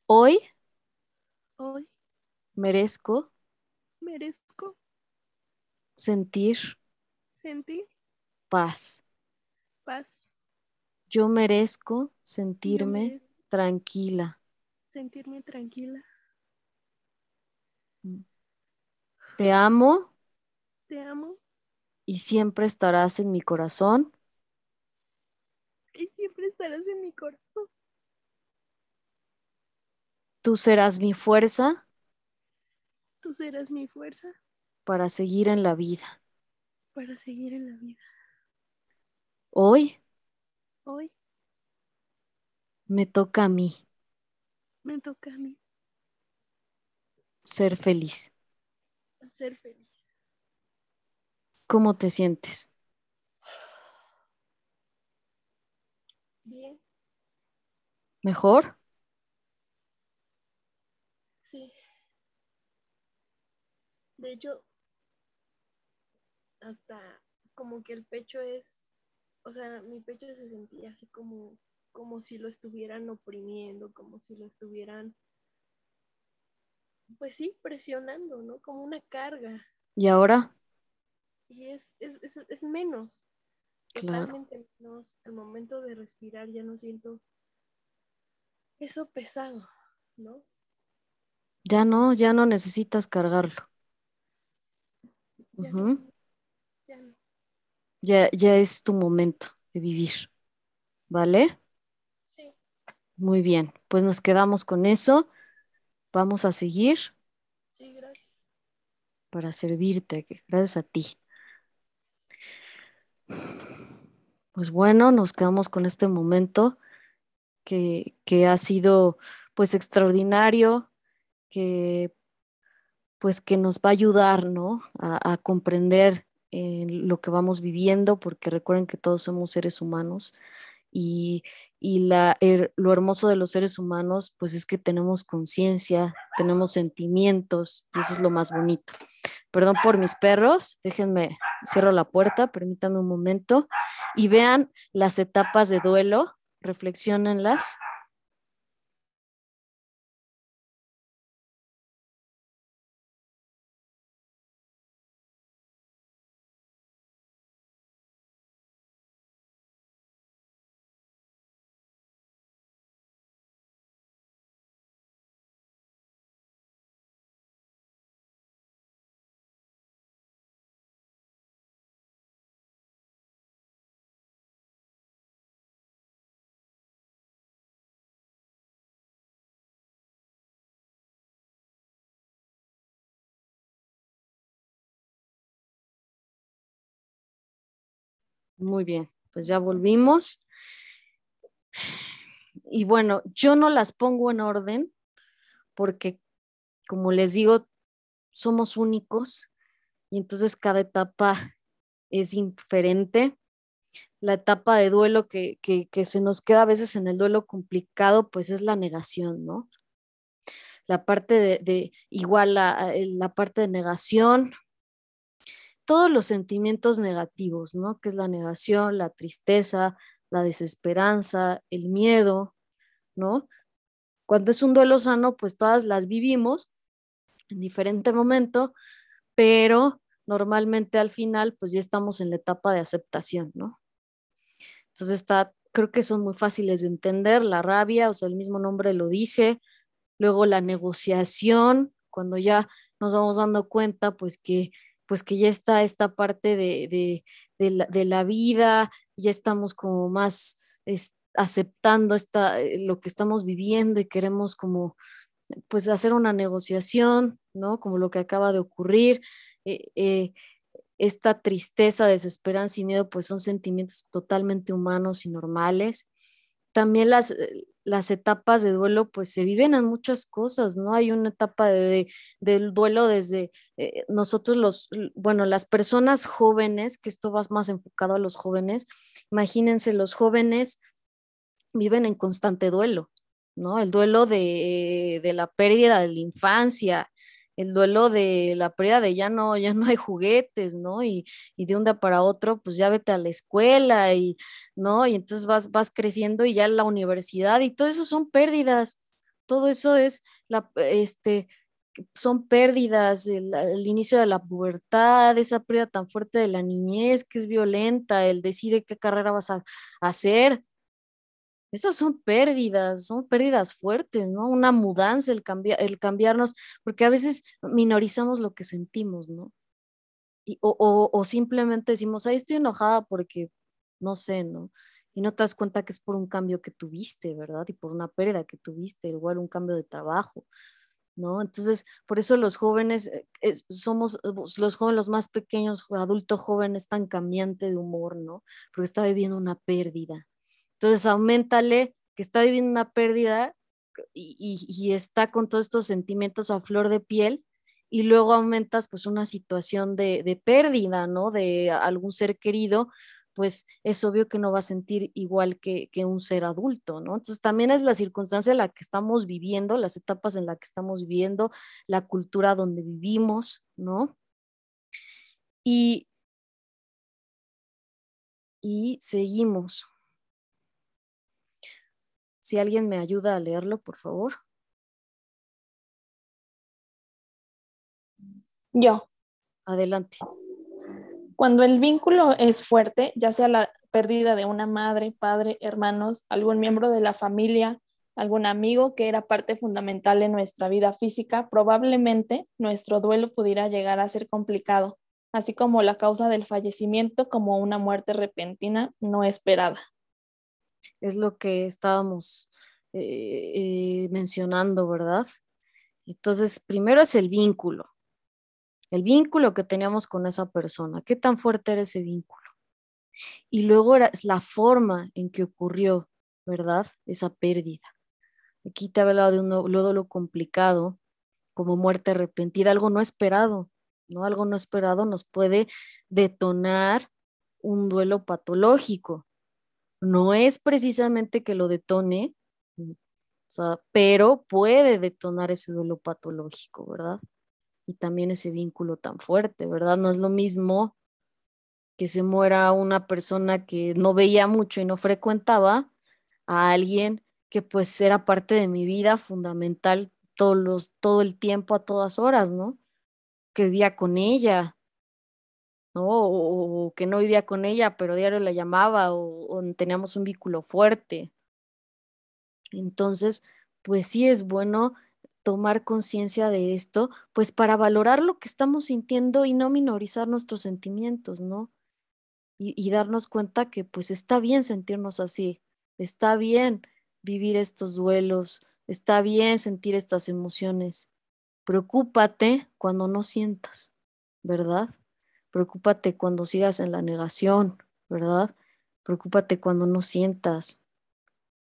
Hoy. Hoy. Merezco. Merezco. Sentir. Sentir. Paz. Paz. Yo merezco sentirme tranquila. Sentirme tranquila. Te amo. Te amo. Y siempre estarás en mi corazón. Y siempre estarás en mi corazón. Tú serás mi fuerza. Tú serás mi fuerza. Para seguir en la vida. Para seguir en la vida. Hoy Hoy me toca a mí. Me toca a mí. Ser feliz. Ser feliz. ¿Cómo te sientes? Bien. ¿Mejor? Sí. De hecho, hasta como que el pecho es o sea, mi pecho se sentía así como, como si lo estuvieran oprimiendo, como si lo estuvieran, pues sí, presionando, ¿no? Como una carga. ¿Y ahora? Y es, es, es, es menos, claro. totalmente menos. Al momento de respirar ya no siento eso pesado, ¿no? Ya no, ya no necesitas cargarlo. Ya, ya no ya, ya es tu momento de vivir. ¿Vale? Sí. Muy bien, pues nos quedamos con eso. Vamos a seguir. Sí, gracias. Para servirte, gracias a ti. Pues bueno, nos quedamos con este momento que, que ha sido pues extraordinario, que pues que nos va a ayudar, ¿no? A, a comprender en lo que vamos viviendo, porque recuerden que todos somos seres humanos y, y la, lo hermoso de los seres humanos, pues es que tenemos conciencia, tenemos sentimientos y eso es lo más bonito. Perdón por mis perros, déjenme, cierro la puerta, permítanme un momento y vean las etapas de duelo, reflexionenlas Muy bien, pues ya volvimos. Y bueno, yo no las pongo en orden porque, como les digo, somos únicos y entonces cada etapa es diferente. La etapa de duelo que, se nos queda a veces en el duelo complicado, pues es la negación, ¿no? La parte de, igual la, la parte de negación, todos los sentimientos negativos, ¿no? Que es la negación, la tristeza, la desesperanza, el miedo, ¿no? Cuando es un duelo sano, pues todas las vivimos en diferente momento, pero normalmente al final, pues ya estamos en la etapa de aceptación, ¿no? Entonces está, creo que son muy fáciles de entender, la rabia, o sea, el mismo nombre lo dice, luego la negociación, cuando ya nos vamos dando cuenta, pues que pues que ya está esta parte de, la, vida, ya estamos como más aceptando esta, eh, lo que estamos viviendo y queremos como pues hacer una negociación, ¿no? Como lo que acaba de ocurrir. Eh, eh, esta tristeza, desesperanza y miedo, pues son sentimientos totalmente humanos y normales. También las, las etapas de duelo pues se viven en muchas cosas, ¿no? Hay una etapa de, del duelo desde eh, nosotros los, bueno, las personas jóvenes, que esto va más enfocado a los jóvenes, imagínense, los jóvenes viven en constante duelo, ¿no? El duelo de, de la pérdida de la infancia, el duelo de la pérdida de ya no, ya no hay juguetes, ¿no? Y, y, de un día para otro, pues ya vete a la escuela y, ¿no? Y entonces vas, vas creciendo y ya la universidad y todo eso son pérdidas. Todo eso es la, este, son pérdidas, el, inicio de la pubertad, esa pérdida tan fuerte de la niñez que es violenta, el decide qué carrera vas a, hacer. Esas son pérdidas, son pérdidas fuertes, ¿no? Una mudanza, el, el cambiarnos, porque a veces minorizamos lo que sentimos, ¿no? Y, o, o, simplemente decimos, ahí estoy enojada porque, no sé, ¿no? Y no te das cuenta que es por un cambio que tuviste, ¿verdad? Y por una pérdida que tuviste, igual un cambio de trabajo, ¿no? Entonces, por eso los jóvenes, eh, somos los jóvenes, más pequeños, adulto joven, es tan cambiante de humor, ¿no? Porque está viviendo una pérdida. Entonces, aumentale que está viviendo una pérdida y, está con todos estos sentimientos a flor de piel y luego aumentas pues una situación de, pérdida, ¿no? De algún ser querido, pues es obvio que no va a sentir igual que, un ser adulto, ¿no? Entonces también es la circunstancia en la que estamos viviendo, las etapas en las que estamos viviendo, la cultura donde vivimos, ¿no? Y, y seguimos. Si alguien me ayuda a leerlo, por favor. Yo. Adelante. Cuando el vínculo es fuerte, ya sea la pérdida de una madre, padre, hermanos, algún miembro de la familia, algún amigo que era parte fundamental en nuestra vida física, probablemente nuestro duelo pudiera llegar a ser complicado, así como la causa del fallecimiento como una muerte repentina no esperada. Es lo que estábamos eh, eh, mencionando, ¿verdad? Entonces, primero es el vínculo el vínculo que teníamos con esa persona, qué tan fuerte era ese vínculo. Y luego era la forma en que ocurrió, ¿verdad? Esa pérdida. Aquí te he hablado de un lo complicado, como muerte repentina, algo no esperado, ¿no? Algo no esperado nos puede detonar un duelo patológico. No es precisamente que lo detone, pero puede detonar ese duelo patológico, ¿verdad? y también ese vínculo tan fuerte, ¿verdad? No es lo mismo que se muera una persona que no veía mucho y no frecuentaba a alguien que pues era parte de mi vida fundamental todos todo el tiempo, a todas horas, ¿no? Que vivía con ella, ¿no? O, que no vivía con ella, pero diario la llamaba o, o teníamos un vínculo fuerte. Entonces, pues sí es bueno tomar conciencia de esto, pues para valorar lo que estamos sintiendo y no minorizar nuestros sentimientos, ¿no? Y, darnos cuenta que pues está bien sentirnos así, está bien vivir estos duelos, está bien sentir estas emociones. Preocúpate cuando no sientas, ¿verdad? Preocúpate cuando sigas en la negación, ¿verdad? Preocúpate cuando no sientas,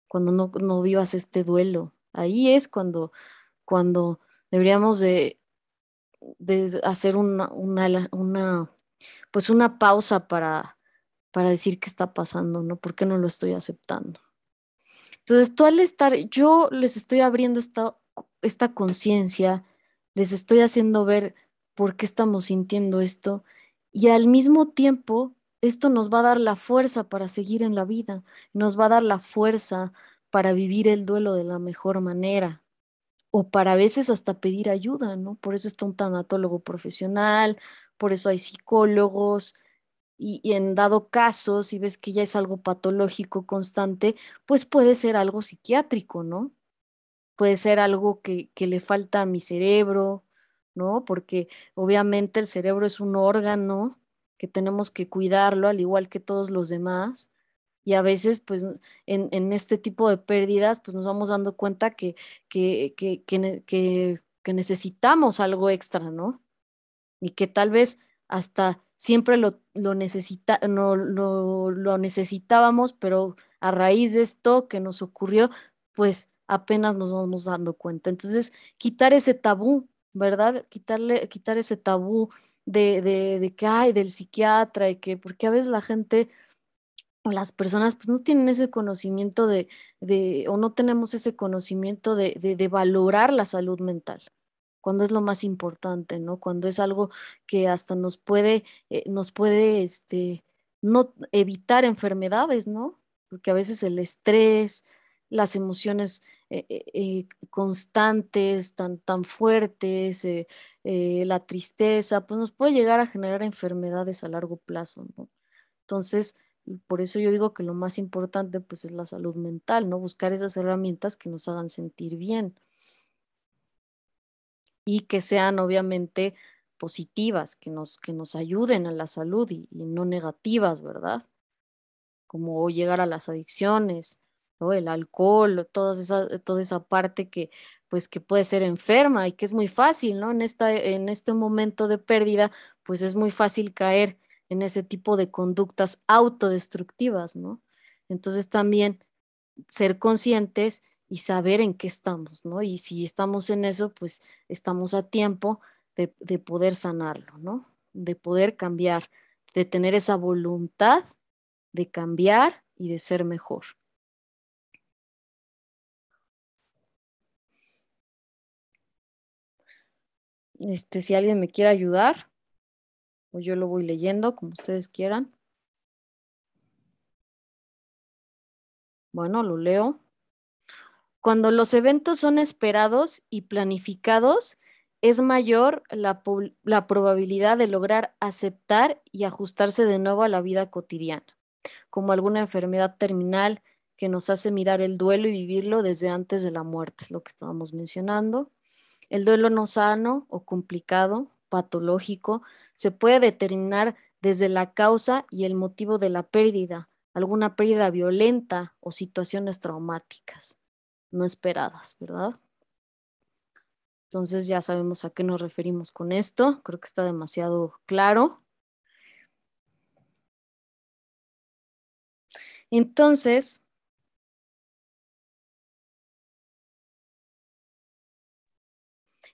cuando no, no vivas este duelo. Ahí es cuando cuando deberíamos de, hacer una, una, pues una pausa para, para decir qué está pasando, ¿no? ¿Por qué no lo estoy aceptando? Entonces, tú al estar, yo les estoy abriendo esta, esta conciencia, les estoy haciendo ver por qué estamos sintiendo esto y al mismo tiempo esto nos va a dar la fuerza para seguir en la vida, nos va a dar la fuerza para vivir el duelo de la mejor manera o para a veces hasta pedir ayuda, ¿no? Por eso está un tanatólogo profesional, por eso hay psicólogos, y, en dado caso, si ves que ya es algo patológico constante, pues puede ser algo psiquiátrico, ¿no? Puede ser algo que, que le falta a mi cerebro, ¿no? Porque obviamente el cerebro es un órgano que tenemos que cuidarlo al igual que todos los demás y a veces pues en, este tipo de pérdidas pues nos vamos dando cuenta que, que, que, que, necesitamos algo extra, ¿no? Y que tal vez hasta siempre lo, lo, necesita, no, lo, lo necesitábamos, pero a raíz de esto que nos ocurrió, pues apenas nos vamos dando cuenta. Entonces, quitar ese tabú, ¿verdad? Quitarle, quitar ese tabú de, de, de que hay del psiquiatra y que, porque a veces la gente las personas pues no tienen ese conocimiento de, de o no tenemos ese conocimiento de, de, valorar la salud mental. cuando es lo más importante, ¿no? Cuando es algo que hasta nos puede, eh, nos puede, este, no evitar enfermedades, ¿no? Porque a veces el estrés, las emociones eh, eh, constantes, tan, tan fuertes, la tristeza, pues nos puede llegar a generar enfermedades a largo plazo. Entonces, por eso yo digo que lo más importante pues es la salud mental, ¿no? Buscar esas herramientas que nos hagan sentir bien y que sean obviamente positivas, que nos, que nos ayuden a la salud y, no negativas, ¿verdad? Como llegar a las adicciones, el alcohol, toda esa, toda esa parte que, pues, que puede ser enferma y que es muy fácil, ¿no? En, esta, en este momento de pérdida, pues es muy fácil caer en ese tipo de conductas autodestructivas, ¿no? Entonces también ser conscientes y saber en qué estamos, ¿no? Y si estamos en eso, pues estamos a tiempo de, de poder sanarlo, ¿no? De poder cambiar, de tener esa voluntad de cambiar y de ser mejor. Este, si alguien me quiere ayudar, o yo lo voy leyendo como ustedes quieran. Bueno, lo leo. Cuando los eventos son esperados y planificados, es mayor la, la, probabilidad de lograr aceptar y ajustarse de nuevo a la vida cotidiana, como alguna enfermedad terminal que nos hace mirar el duelo y vivirlo desde antes de la muerte, es lo que estábamos mencionando. El duelo no sano o complicado patológico se puede determinar desde la causa y el motivo de la pérdida, alguna pérdida violenta o situaciones traumáticas no esperadas, ¿verdad? Entonces ya sabemos a qué nos referimos con esto. Creo que está demasiado claro. Entonces,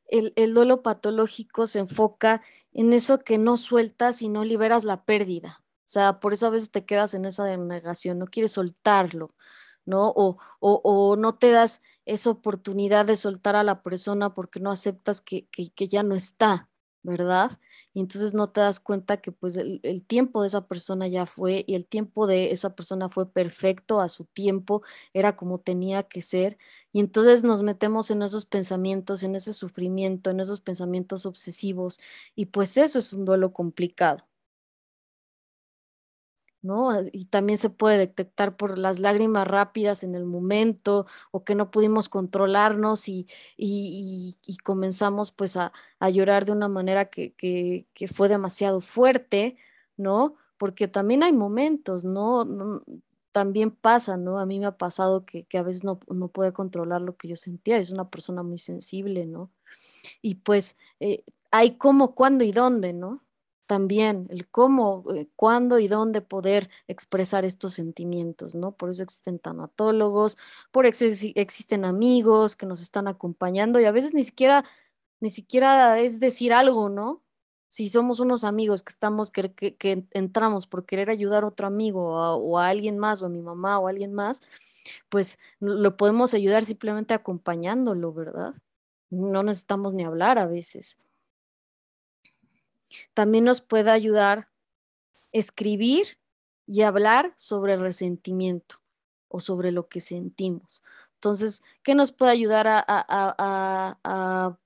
el, duelo patológico se enfoca en eso que no sueltas y no liberas la pérdida. O sea, por eso a veces te quedas en esa denegación, no quieres soltarlo, ¿no? O, o, o no te das esa oportunidad de soltar a la persona porque no aceptas que, que ya no está, ¿verdad? y entonces no te das cuenta que pues el, tiempo de esa persona ya fue y el tiempo de esa persona fue perfecto a su tiempo, era como tenía que ser y entonces nos metemos en esos pensamientos, en ese sufrimiento, en esos pensamientos obsesivos y pues eso es un duelo complicado. Y también se puede detectar por las lágrimas rápidas en el momento o que no pudimos controlarnos y, comenzamos pues a, llorar de una manera que, fue demasiado fuerte, ¿no? Porque también hay momentos, ¿no? también pasa, ¿no? A mí me ha pasado que, a veces no, no puede controlar lo que yo sentía, es una persona muy sensible, ¿no? Y pues eh, hay cómo, cuándo y dónde, ¿no? También el cómo, eh, cuándo y dónde poder expresar estos sentimientos, ¿no? Por eso existen tanatólogos, por eso existen amigos que nos están acompañando y a veces ni siquiera, ni siquiera es decir algo, ¿no? Si somos unos amigos que estamos, que, que, entramos por querer ayudar a otro amigo o a, alguien más, o a mi mamá o a alguien más, pues lo podemos ayudar simplemente acompañándolo, ¿verdad? No necesitamos ni hablar a veces. También nos puede ayudar escribir y hablar sobre el resentimiento o sobre lo que sentimos. Entonces, ¿qué nos puede ayudar a,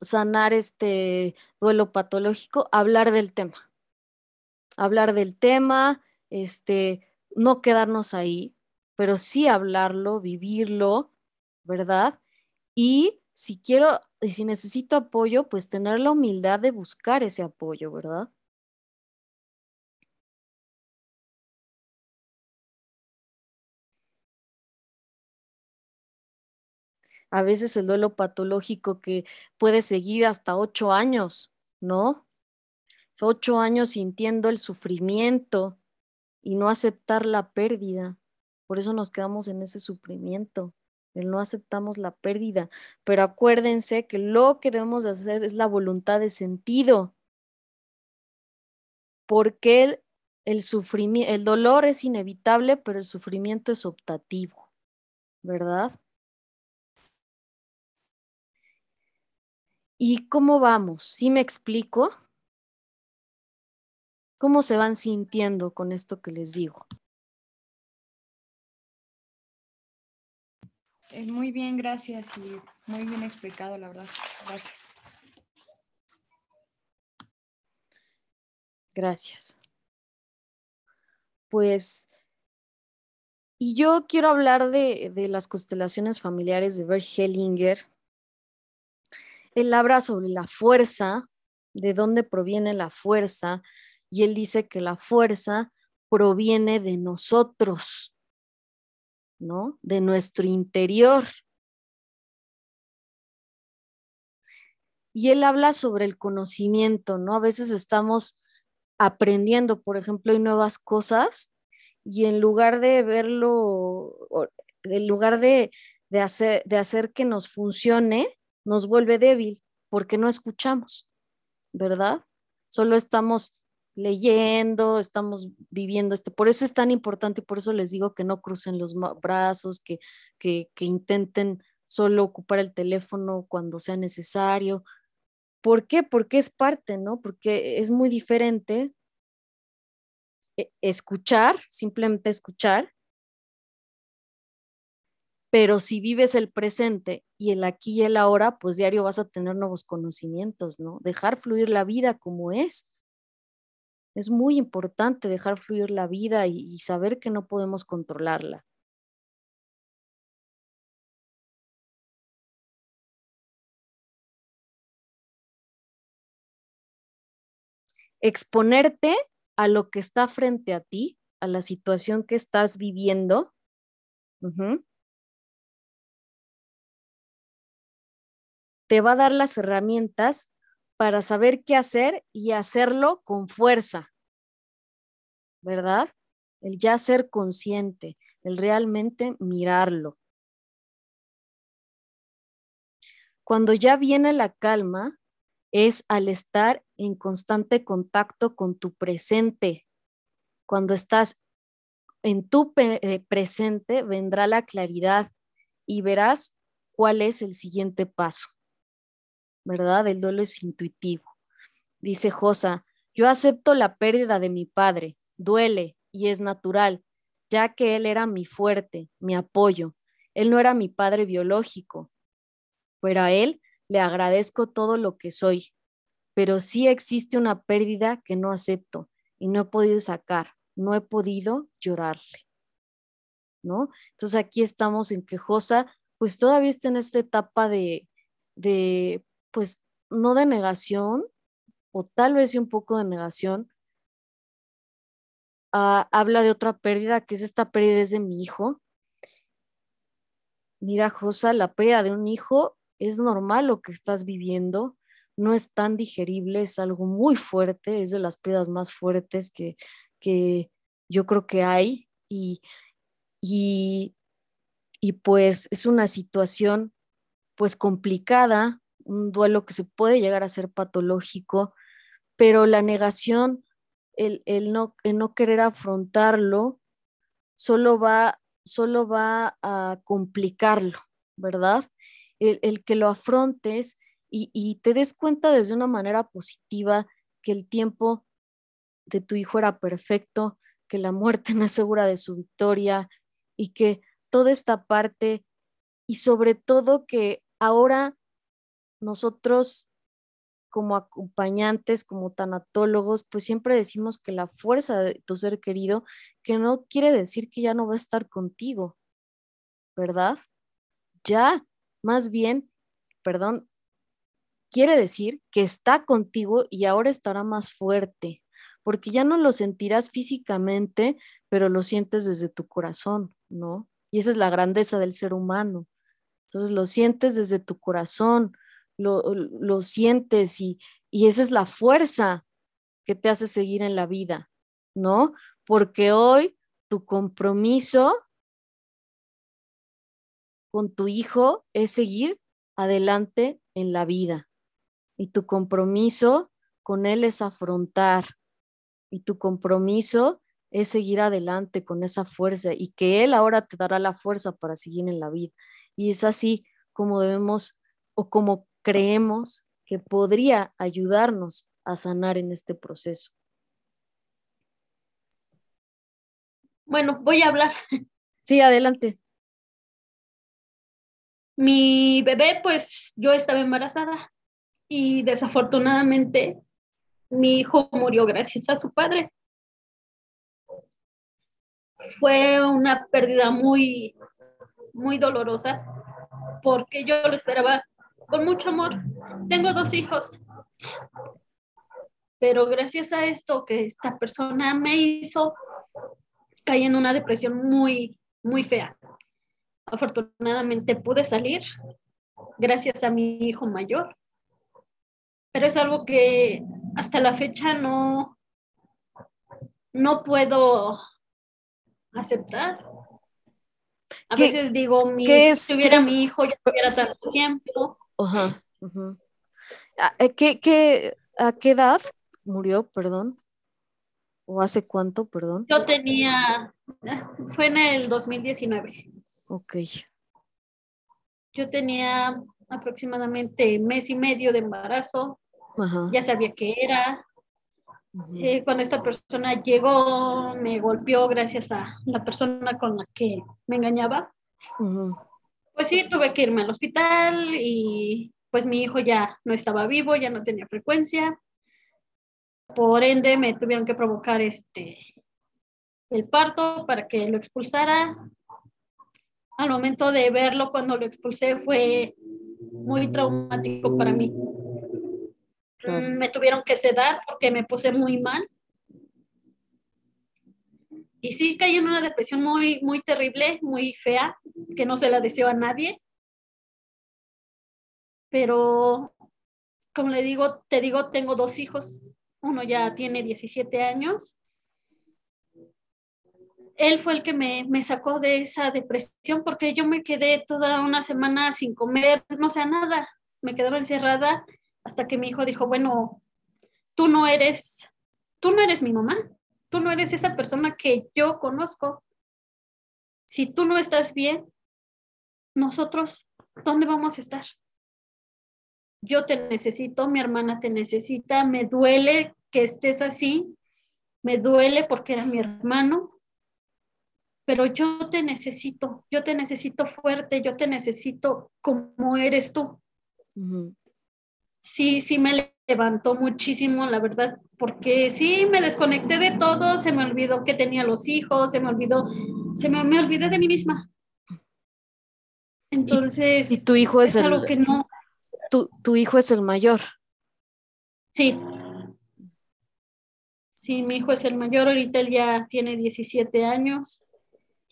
sanar este duelo patológico? Hablar del tema. Hablar del tema, este, no quedarnos ahí, pero sí hablarlo, vivirlo, ¿verdad? Y si quiero, si necesito apoyo, pues tener la humildad de buscar ese apoyo, ¿verdad? A veces el duelo patológico que puede seguir hasta ocho años, ¿no? Ocho años sintiendo el sufrimiento y no aceptar la pérdida. Por eso nos quedamos en ese sufrimiento no aceptamos la pérdida. Pero acuérdense que lo que debemos hacer es la voluntad de sentido, porque el, el, sufrimiento, el dolor es inevitable, pero el sufrimiento es optativo, ¿verdad? ¿Y cómo vamos? ¿Sí me explico? ¿Cómo se van sintiendo con esto que les digo? Eh, muy bien, gracias y muy bien explicado, la verdad. Gracias. Gracias. Pues, y yo quiero hablar de, de las constelaciones familiares de Bert Hellinger. Él habla sobre la fuerza, de dónde proviene la fuerza, y él dice que la fuerza proviene de nosotros, ¿no? De nuestro interior. Y él habla sobre el conocimiento, ¿no? A veces estamos aprendiendo, por ejemplo, hay nuevas cosas y en lugar de verlo, en lugar de, hacer, de hacer que nos funcione, nos vuelve débil porque no escuchamos, ¿verdad? Solo estamos leyendo, estamos viviendo este. Por eso es tan importante y por eso les digo que no crucen los brazos, que, que, que intenten solo ocupar el teléfono cuando sea necesario. ¿Por qué? Porque es parte, ¿no? Porque es muy diferente e, escuchar, simplemente escuchar, pero si vives el presente y el aquí y el ahora, pues diario vas a tener nuevos conocimientos, ¿no? Dejar fluir la vida como es es muy importante dejar fluir la vida y, saber que no podemos controlarla. Exponerte a lo que está frente a ti, a la situación que estás viviendo. Te va a dar las herramientas para saber qué hacer y hacerlo con fuerza, ¿verdad? El ya ser consciente, el realmente mirarlo. Cuando ya viene la calma, es al estar en constante contacto con tu presente. Cuando estás en tu eh, presente, vendrá la claridad y verás cuál es el siguiente paso. ¿Verdad? El duelo es intuitivo. Dice Josa, yo acepto la pérdida de mi padre, duele y es natural, ya que él era mi fuerte, mi apoyo. Él no era mi padre biológico, pero a él le agradezco todo lo que soy. Pero sí existe una pérdida que no acepto y no he podido sacar, no he podido llorarle. ¿No? Entonces aquí estamos en que Josa, pues todavía está en esta etapa de, de pues no de negación, o tal vez un poco de negación, ah, habla de otra pérdida, que es esta pérdida de mi hijo. Mira, Josa, la pérdida de un hijo es normal lo que estás viviendo, no es tan digerible, es algo muy fuerte, es de las pérdidas más fuertes que, que yo creo que hay y, y, y pues es una situación pues complicada, un duelo que se puede llegar a ser patológico, pero la negación, el, no, no querer afrontarlo, solo va, solo va a complicarlo, ¿verdad? El, que lo afrontes y, y, te des cuenta desde una manera positiva que el tiempo de tu hijo era perfecto, que la muerte no es segura de su victoria y que toda esta parte y sobre todo que ahora nosotros como acompañantes, como tanatólogos, pues siempre decimos que la fuerza de tu ser querido, que no quiere decir que ya no va a estar contigo, ¿verdad? Ya, más bien, perdón, quiere decir que está contigo y ahora estará más fuerte, porque ya no lo sentirás físicamente, pero lo sientes desde tu corazón, ¿no? Y esa es la grandeza del ser humano. Entonces lo sientes desde tu corazón, lo, sientes y, y esa es la fuerza que te hace seguir en la vida, ¿no? Porque hoy tu compromiso con tu hijo es seguir adelante en la vida y tu compromiso con él es afrontar y tu compromiso es seguir adelante con esa fuerza y que él ahora te dará la fuerza para seguir en la vida. Y es así como debemos o como creemos que podría ayudarnos a sanar en este proceso. Bueno, voy a hablar. Sí, adelante. Mi bebé, pues yo estaba embarazada y desafortunadamente mi hijo murió gracias a su padre. Fue una pérdida muy, muy dolorosa porque yo lo esperaba con mucho amor. Tengo dos hijos, pero gracias a esto que esta persona me hizo, caí en una depresión muy, muy fea. Afortunadamente pude salir gracias a mi hijo mayor, pero es algo que hasta la fecha no, no puedo aceptar. A veces digo, mi, si tuviera mi hijo, ya tuviera tanto tiempo. Ajá, ¿A, qué, ¿A qué edad murió, perdón? ¿O hace cuánto, perdón? Yo tenía, fue en el 2019. Ok. Yo tenía aproximadamente mes y medio de embarazo. Ajá. Ya sabía qué era. Eh, cuando esta persona llegó, me golpeó gracias a la persona con la que me engañaba. Pues sí, tuve que irme al hospital y pues mi hijo ya no estaba vivo, ya no tenía frecuencia. Por ende, me tuvieron que provocar este el parto para que lo expulsara. Al momento de verlo, cuando lo expulsé, fue muy traumático para mí. Me tuvieron que sedar porque me puse muy mal. Y sí caí en una depresión muy, muy terrible, muy fea, que no se la deseo a nadie. Pero, como le digo, te digo, tengo dos hijos. Uno ya tiene 17 años. Él fue el que me, me sacó de esa depresión porque yo me quedé toda una semana sin comer, no sé, nada. Me quedaba encerrada hasta que mi hijo dijo, bueno, tú no eres, tú no eres mi mamá, tú no eres esa persona que yo conozco. Si tú no estás bien, nosotros, ¿dónde vamos a estar? Yo te necesito, mi hermana te necesita, me duele que estés así, me duele porque era mi hermano, pero yo te necesito, yo te necesito fuerte, yo te necesito como eres tú sí, sí me levantó muchísimo, la verdad, porque sí me desconecté de todo, se me olvidó que tenía los hijos, se me olvidó, se me, me olvidé de mí misma. Entonces, y, tu hijo es, algo que no. Tu, tu hijo es el mayor. Sí. Sí, mi hijo es el mayor, ahorita él ya tiene 17 años.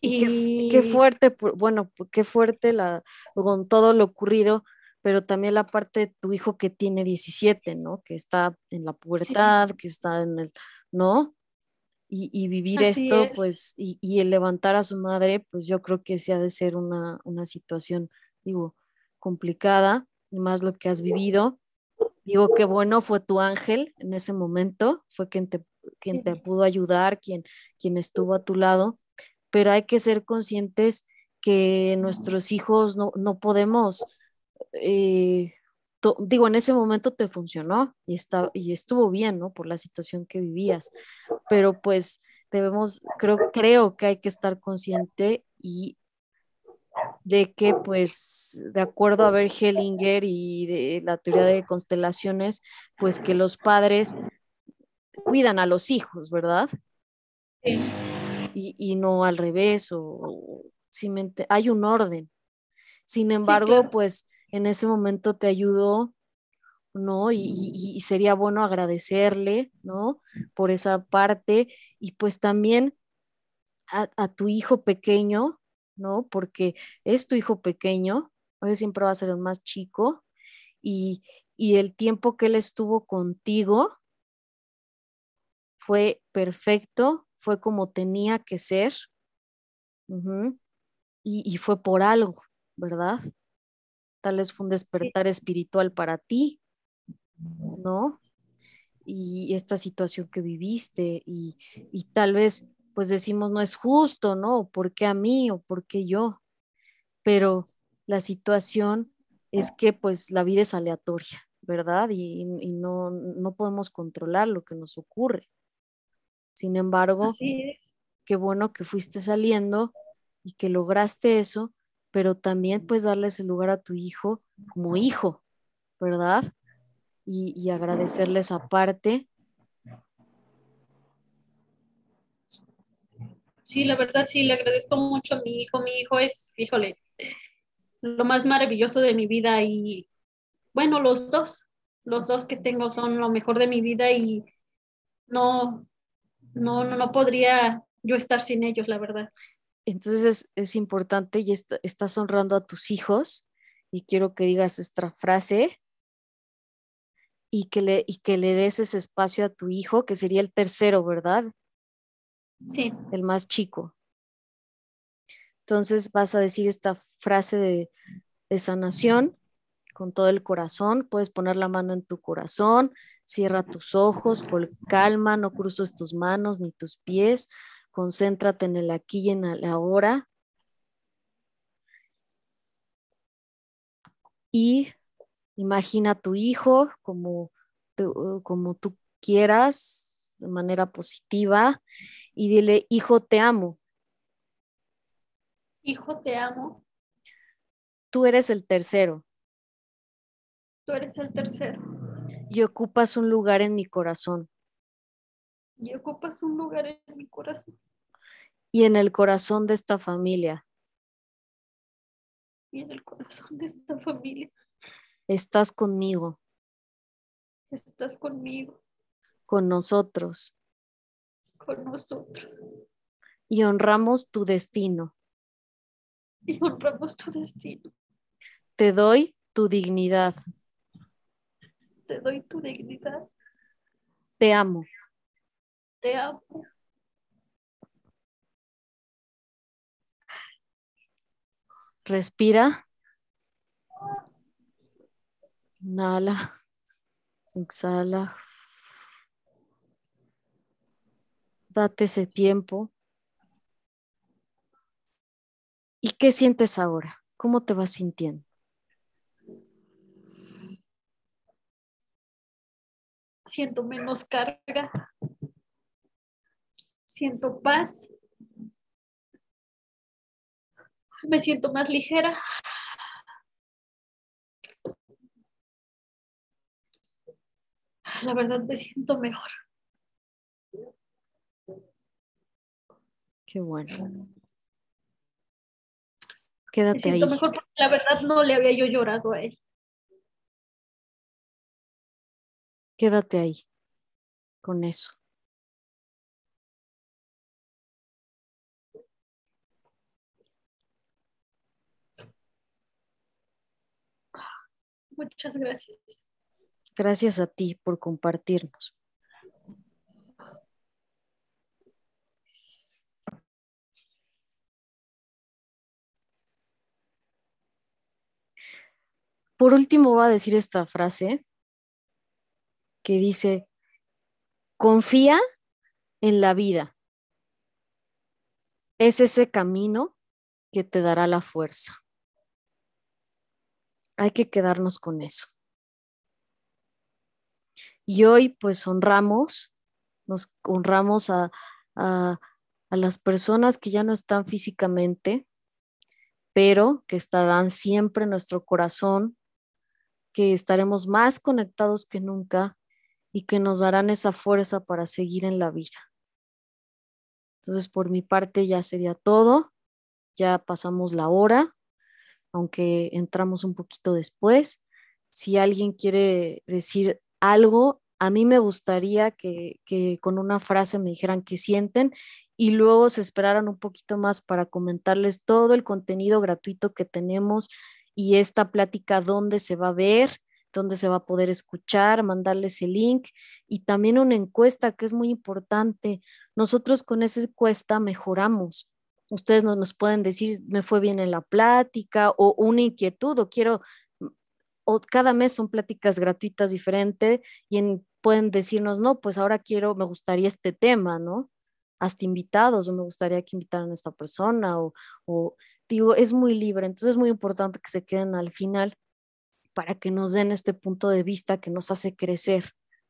Y, qué, fuerte, bueno, qué fuerte la, con todo lo ocurrido, pero también la parte de tu hijo que tiene 17, ¿no? Que está en la pubertad, que está en el, ¿no? Y, vivir esto, pues, y, el levantar a su madre, pues yo creo que sí ha de ser una, situación, digo, complicada, y más lo que has vivido. Digo que bueno, fue tu ángel en ese momento, fue quien te, quien te pudo ayudar, quien, quien estuvo a tu lado, pero hay que ser conscientes que nuestros hijos no, no podemos eh, digo, en ese momento te funcionó y, está, y estuvo bien, ¿no? Por la situación que vivías, pero pues debemos, creo, creo que hay que estar consciente y de que, pues, de acuerdo a ver Hellinger y de la teoría de constelaciones, pues que los padres cuidan a los hijos, ¿verdad? Y, no al revés, o, simplemente hay un orden. Sin embargo, pues en ese momento te ayudó, ¿no? Y, sería bueno agradecerle, ¿no? Por esa parte y pues también a, tu hijo pequeño, ¿no? Porque es tu hijo pequeño, hoy siempre va a ser el más chico y, el tiempo que él estuvo contigo fue perfecto, fue como tenía que ser y, fue por algo, ¿verdad? Tal vez fue un despertar espiritual para ti, ¿no? Y esta situación que viviste y, tal vez pues decimos no es justo, ¿no? ¿Por qué a mí o por qué yo? Pero la situación es que pues la vida es aleatoria ¿verdad? Y, no, no, podemos controlar lo que nos ocurre. Sin embargo, qué bueno que fuiste saliendo y que lograste eso, pero también pues darle ese lugar a tu hijo como hijo, ¿verdad? Y, y agradecerle esa parte. Sí, la verdad sí, le agradezco mucho a mi hijo. Mi hijo es, híjole, lo más maravilloso de mi vida y bueno, los dos, los dos que tengo son lo mejor de mi vida y no, no, no, podría yo estar sin ellos, la verdad. Entonces es, importante y estás honrando a tus hijos y quiero que digas esta frase y que, le, y que le des ese espacio a tu hijo, que sería el tercero, ¿verdad? Sí. El más chico. Entonces vas a decir esta frase de, de sanación con todo el corazón. Puedes poner la mano en tu corazón, cierra tus ojos con calma, no cruces tus manos ni tus pies. Concéntrate en el aquí y en el ahora. Y imagina a tu hijo como, como tú quieras, de manera positiva, y dile, hijo, te amo. Hijo, te amo. Tú eres el tercero. Tú eres el tercero. Y ocupas un lugar en mi corazón. Y ocupas un lugar en mi corazón. Y en el corazón de esta familia. Y en el corazón de esta familia. Estás conmigo. Estás conmigo. Con nosotros. Con nosotros. Y honramos tu destino. Y honramos tu destino. Te doy tu dignidad te doy tu dignidad. Te amo. Te amo. Respira. Inhala. Exhala. Date ese tiempo. ¿Y qué sientes ahora? ¿Cómo te vas sintiendo? siento menos carga, siento paz, me siento más ligera. La verdad me siento mejor. Qué bueno. Quédate me siento mejor porque la verdad no le había yo llorado a él. Quédate ahí con eso. Muchas gracias. Gracias a ti por compartirnos. Por último, voy a decir esta frase que dice, confía en la vida. Es ese camino que te dará la fuerza. Hay que quedarnos con eso. Y hoy pues honramos, nos honramos a, a, las personas que ya no están físicamente, pero que estarán siempre en nuestro corazón, que estaremos más conectados que nunca y que nos darán esa fuerza para seguir en la vida. Entonces, por mi parte ya sería todo. Ya pasamos la hora, aunque entramos un poquito después. Si alguien quiere decir algo, a mí me gustaría que, con una frase me dijeran qué sienten y luego se esperaran un poquito más para comentarles todo el contenido gratuito que tenemos y esta plática dónde se va a ver donde se va a poder escuchar, mandarles el link y también una encuesta que es muy importante. Nosotros con esa encuesta mejoramos. Ustedes nos, nos pueden decir, me fue bien en la plática o una inquietud o quiero, o cada mes son pláticas gratuitas diferentes y pueden decirnos, no, pues ahora quiero, me gustaría este tema, ¿no? Hasta invitados o me gustaría que invitaran a esta persona o digo, es muy libre. Entonces es muy importante que se queden al final para que nos den este punto de vista que nos hace crecer,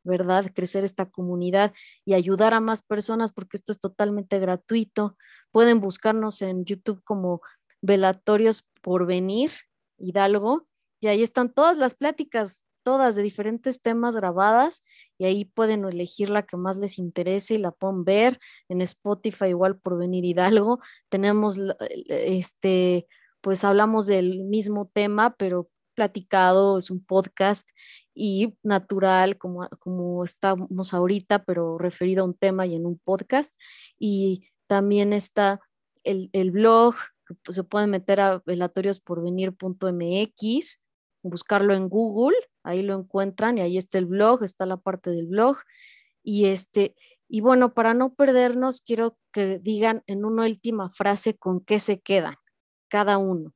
¿verdad? Crecer esta comunidad y ayudar a más personas porque esto es totalmente gratuito. Pueden buscarnos en YouTube como Velatorios por Venir, Hidalgo, y ahí están todas las pláticas, todas de diferentes temas grabadas, y ahí pueden elegir la que más les interese y la pueden ver en Spotify, igual por Venir Hidalgo. Tenemos, este, pues hablamos del mismo tema, pero platicado, es un podcast y natural como, como estamos ahorita, pero referido a un tema y en un podcast. Y también está el, el blog, se pueden meter a velatoriosporvenir.mx, buscarlo en Google, ahí lo encuentran y ahí está el blog, está la parte del blog. Y este, y bueno, para no perdernos, quiero que digan en una última frase con qué se quedan cada uno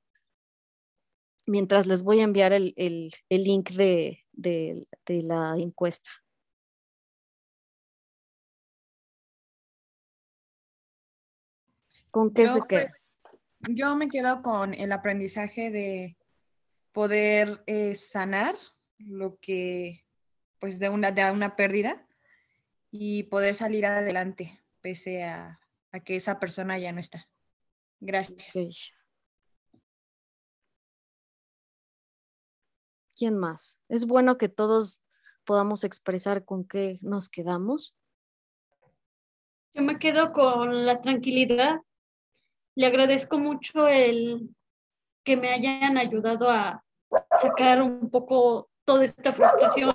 mientras les voy a enviar el, link de, la encuesta. ¿Con qué se queda? Yo me quedo con el aprendizaje de poder eh, sanar lo que, pues, de una, de una pérdida y poder salir adelante pese a, que esa persona ya no está. Gracias. ¿Quién más? Es bueno que todos podamos expresar con qué nos quedamos. Yo me quedo con la tranquilidad. Le agradezco mucho el que me hayan ayudado a sacar un poco toda esta frustración,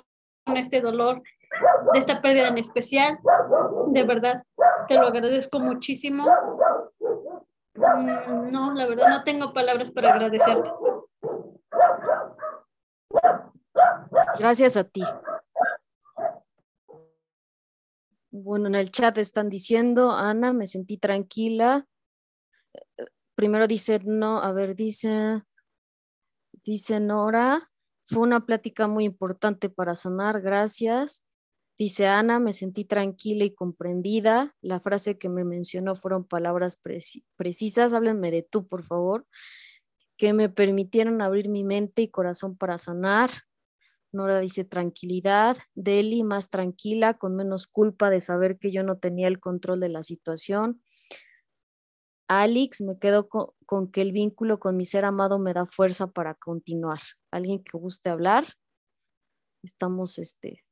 este dolor de esta pérdida en especial. De verdad, te lo agradezco muchísimo. Mm, no, la verdad no tengo palabras para agradecerte. Gracias a ti. Bueno, en el chat están diciendo, Ana, me sentí tranquila. Primero dice, no, a ver, dice, dice Nora, fue una plática muy importante para sanar, gracias. Dice Ana, me sentí tranquila y comprendida. La frase que me mencionó fueron palabras precisas. Háblenme de tú, por favor. Que me permitieron abrir mi mente y corazón para sanar. Nora dice tranquilidad, Deli más tranquila, con menos culpa de saber que yo no tenía el control de la situación. Alex, me quedo con, que el vínculo con mi ser amado me da fuerza para continuar. ¿Alguien que guste hablar? Estamos, este,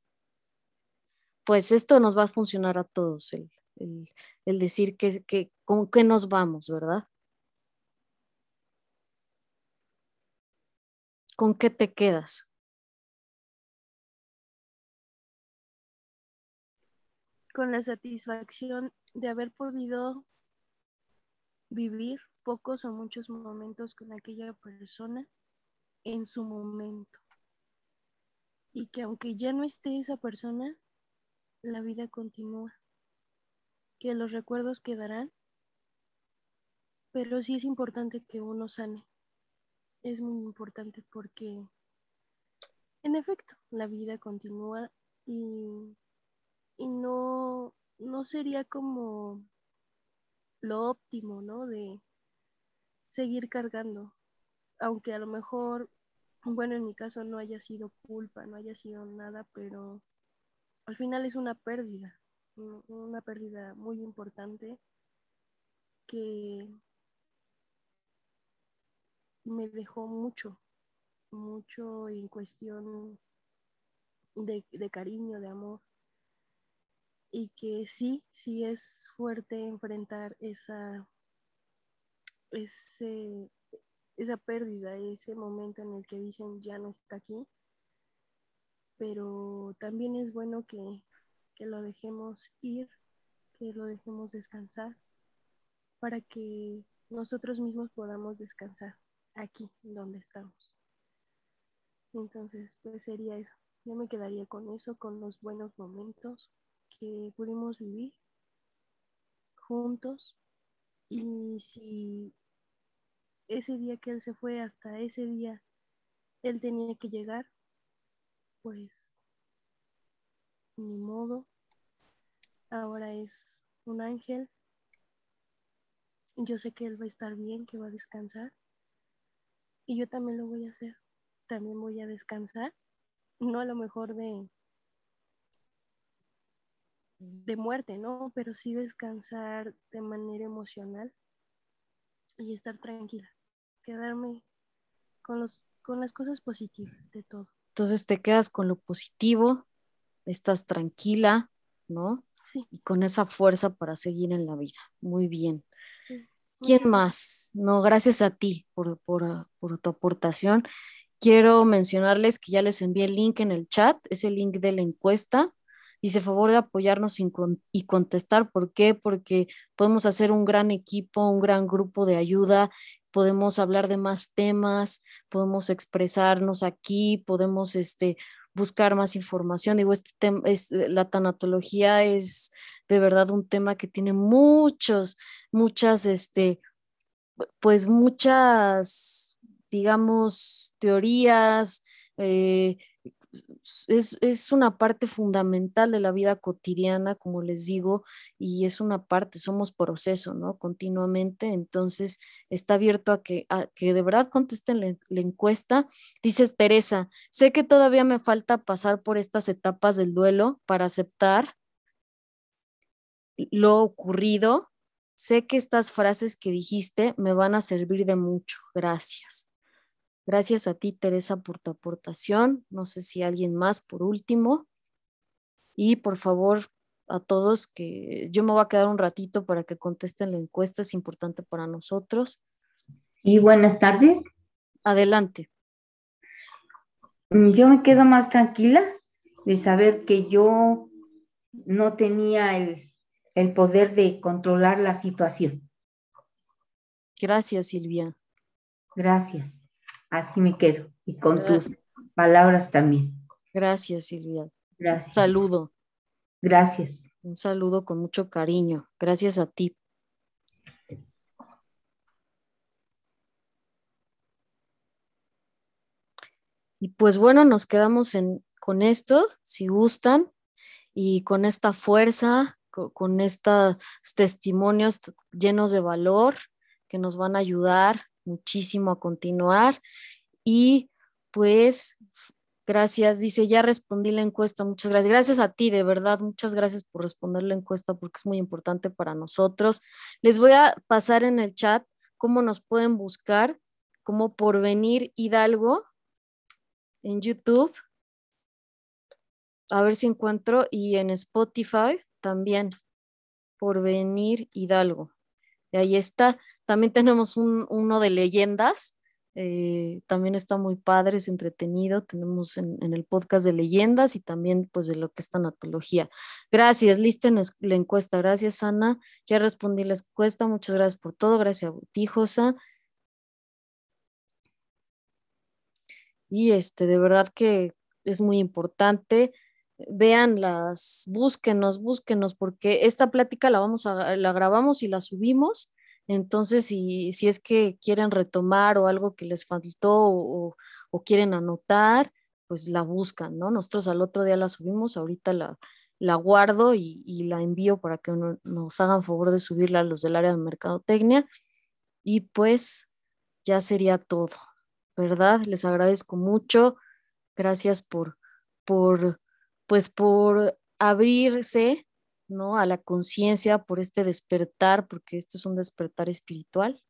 pues esto nos va a funcionar a todos, el, decir que, que, con qué nos vamos, ¿verdad? ¿Con qué te quedas? con la satisfacción de haber podido vivir pocos o muchos momentos con aquella persona en su momento. Y que aunque ya no esté esa persona, la vida continúa. Que los recuerdos quedarán, pero sí es importante que uno sane. Es muy importante porque, en efecto, la vida continúa y y no, no sería como lo óptimo, ¿no? De seguir cargando, aunque a lo mejor, bueno, en mi caso no haya sido culpa, no haya sido nada, pero al final es una pérdida, una pérdida muy importante que me dejó mucho, mucho en cuestión de, cariño, de amor. Y que sí, sí es fuerte enfrentar esa, ese, esa pérdida, ese momento en el que dicen ya no está aquí, pero también es bueno que, que lo dejemos ir, que lo dejemos descansar, para que nosotros mismos podamos descansar aquí donde estamos. Entonces, pues sería eso. Yo me quedaría con eso, con los buenos momentos, que pudimos vivir juntos y si ese día que él se fue hasta ese día él tenía que llegar, pues ni modo. Ahora es un ángel. Yo sé que él va a estar bien, que va a descansar. Y yo también lo voy a hacer. también voy a descansar, no a lo mejor de, de muerte, ¿no? Pero sí descansar de manera emocional y estar tranquila, quedarme con, los, con las cosas positivas de todo. Entonces te quedas con lo positivo, estás tranquila, ¿no? Sí. Y con esa fuerza para seguir en la vida. Muy bien. ¿Quién más? No, gracias a ti por, por, tu aportación. Quiero mencionarles que ya les envié el link en el chat, es el link de la encuesta. Dice favor de apoyarnos y contestar. ¿Por qué? Porque podemos hacer un gran equipo, un gran grupo de ayuda, podemos hablar de más temas, podemos expresarnos aquí, podemos este, buscar más información. Digo, este tema, es, la tanatología es de verdad un tema que tiene muchos, muchas, este, pues muchas, digamos, teorías, eh, es, una parte fundamental de la vida cotidiana, como les digo, y es una parte, somos proceso, ¿no? Continuamente, entonces está abierto a que, a que de verdad contesten la, la encuesta. Dice Teresa, sé que todavía me falta pasar por estas etapas del duelo para aceptar lo ocurrido. Sé que estas frases que dijiste me van a servir de mucho. Gracias. Gracias a ti, Teresa, por tu aportación. No sé si alguien más por último. Y por favor, a todos que yo me voy a quedar un ratito para que contesten la encuesta, es importante para nosotros. Y buenas tardes. Adelante. Mm, yo me quedo más tranquila de saber que yo no tenía el, el poder de controlar la situación. Gracias, Silvia. Gracias. Así me quedo. Y con tus palabras también. Gracias, Silvia. Gracias. Un saludo. Gracias. Un saludo con mucho cariño. Gracias a ti. Y pues bueno, nos quedamos en, con esto, si gustan, y con esta fuerza, con, estos testimonios llenos de valor que nos van a ayudar muchísimo a continuar. Y pues, gracias, dice, ya respondí la encuesta, muchas gracias. Gracias a ti, de verdad, muchas gracias por responder la encuesta porque es muy importante para nosotros. Les voy a pasar en el chat cómo nos pueden buscar, como por venir Hidalgo en YouTube. A ver si encuentro y en Spotify también por venir Hidalgo. Y ahí está. También tenemos un, uno de leyendas. Eh, también está muy padre, es entretenido. Tenemos en, el podcast de leyendas y también pues de lo que es tanatología. Gracias, lista la encuesta. Gracias, Ana. Ya respondí la encuesta. Muchas gracias por todo. Gracias a. Y este, de verdad que es muy importante. Vean las, búsquenos, búsquenos, porque esta plática la vamos a, la grabamos y la subimos entonces, si, si es que quieren retomar o algo que les faltó o, quieren anotar, pues la buscan, ¿no? Nosotros al otro día la subimos, ahorita la, la guardo y, la envío para que nos hagan favor de subirla a los del área de mercadotecnia. Y pues ya sería todo, ¿verdad? Les agradezco mucho. Gracias por, por, pues por abrirse ¿no? A la conciencia por este despertar, porque esto es un despertar espiritual.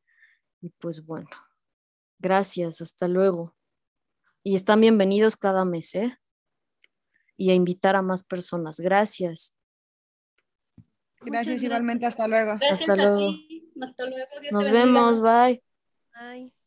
Y pues bueno, gracias, hasta luego. Y están bienvenidos cada mes, ¿eh? Y a invitar a más personas. Gracias. Gracias igualmente, hasta luego. Gracias hasta luego. Hasta luego. Nos vemos, bye. Bye.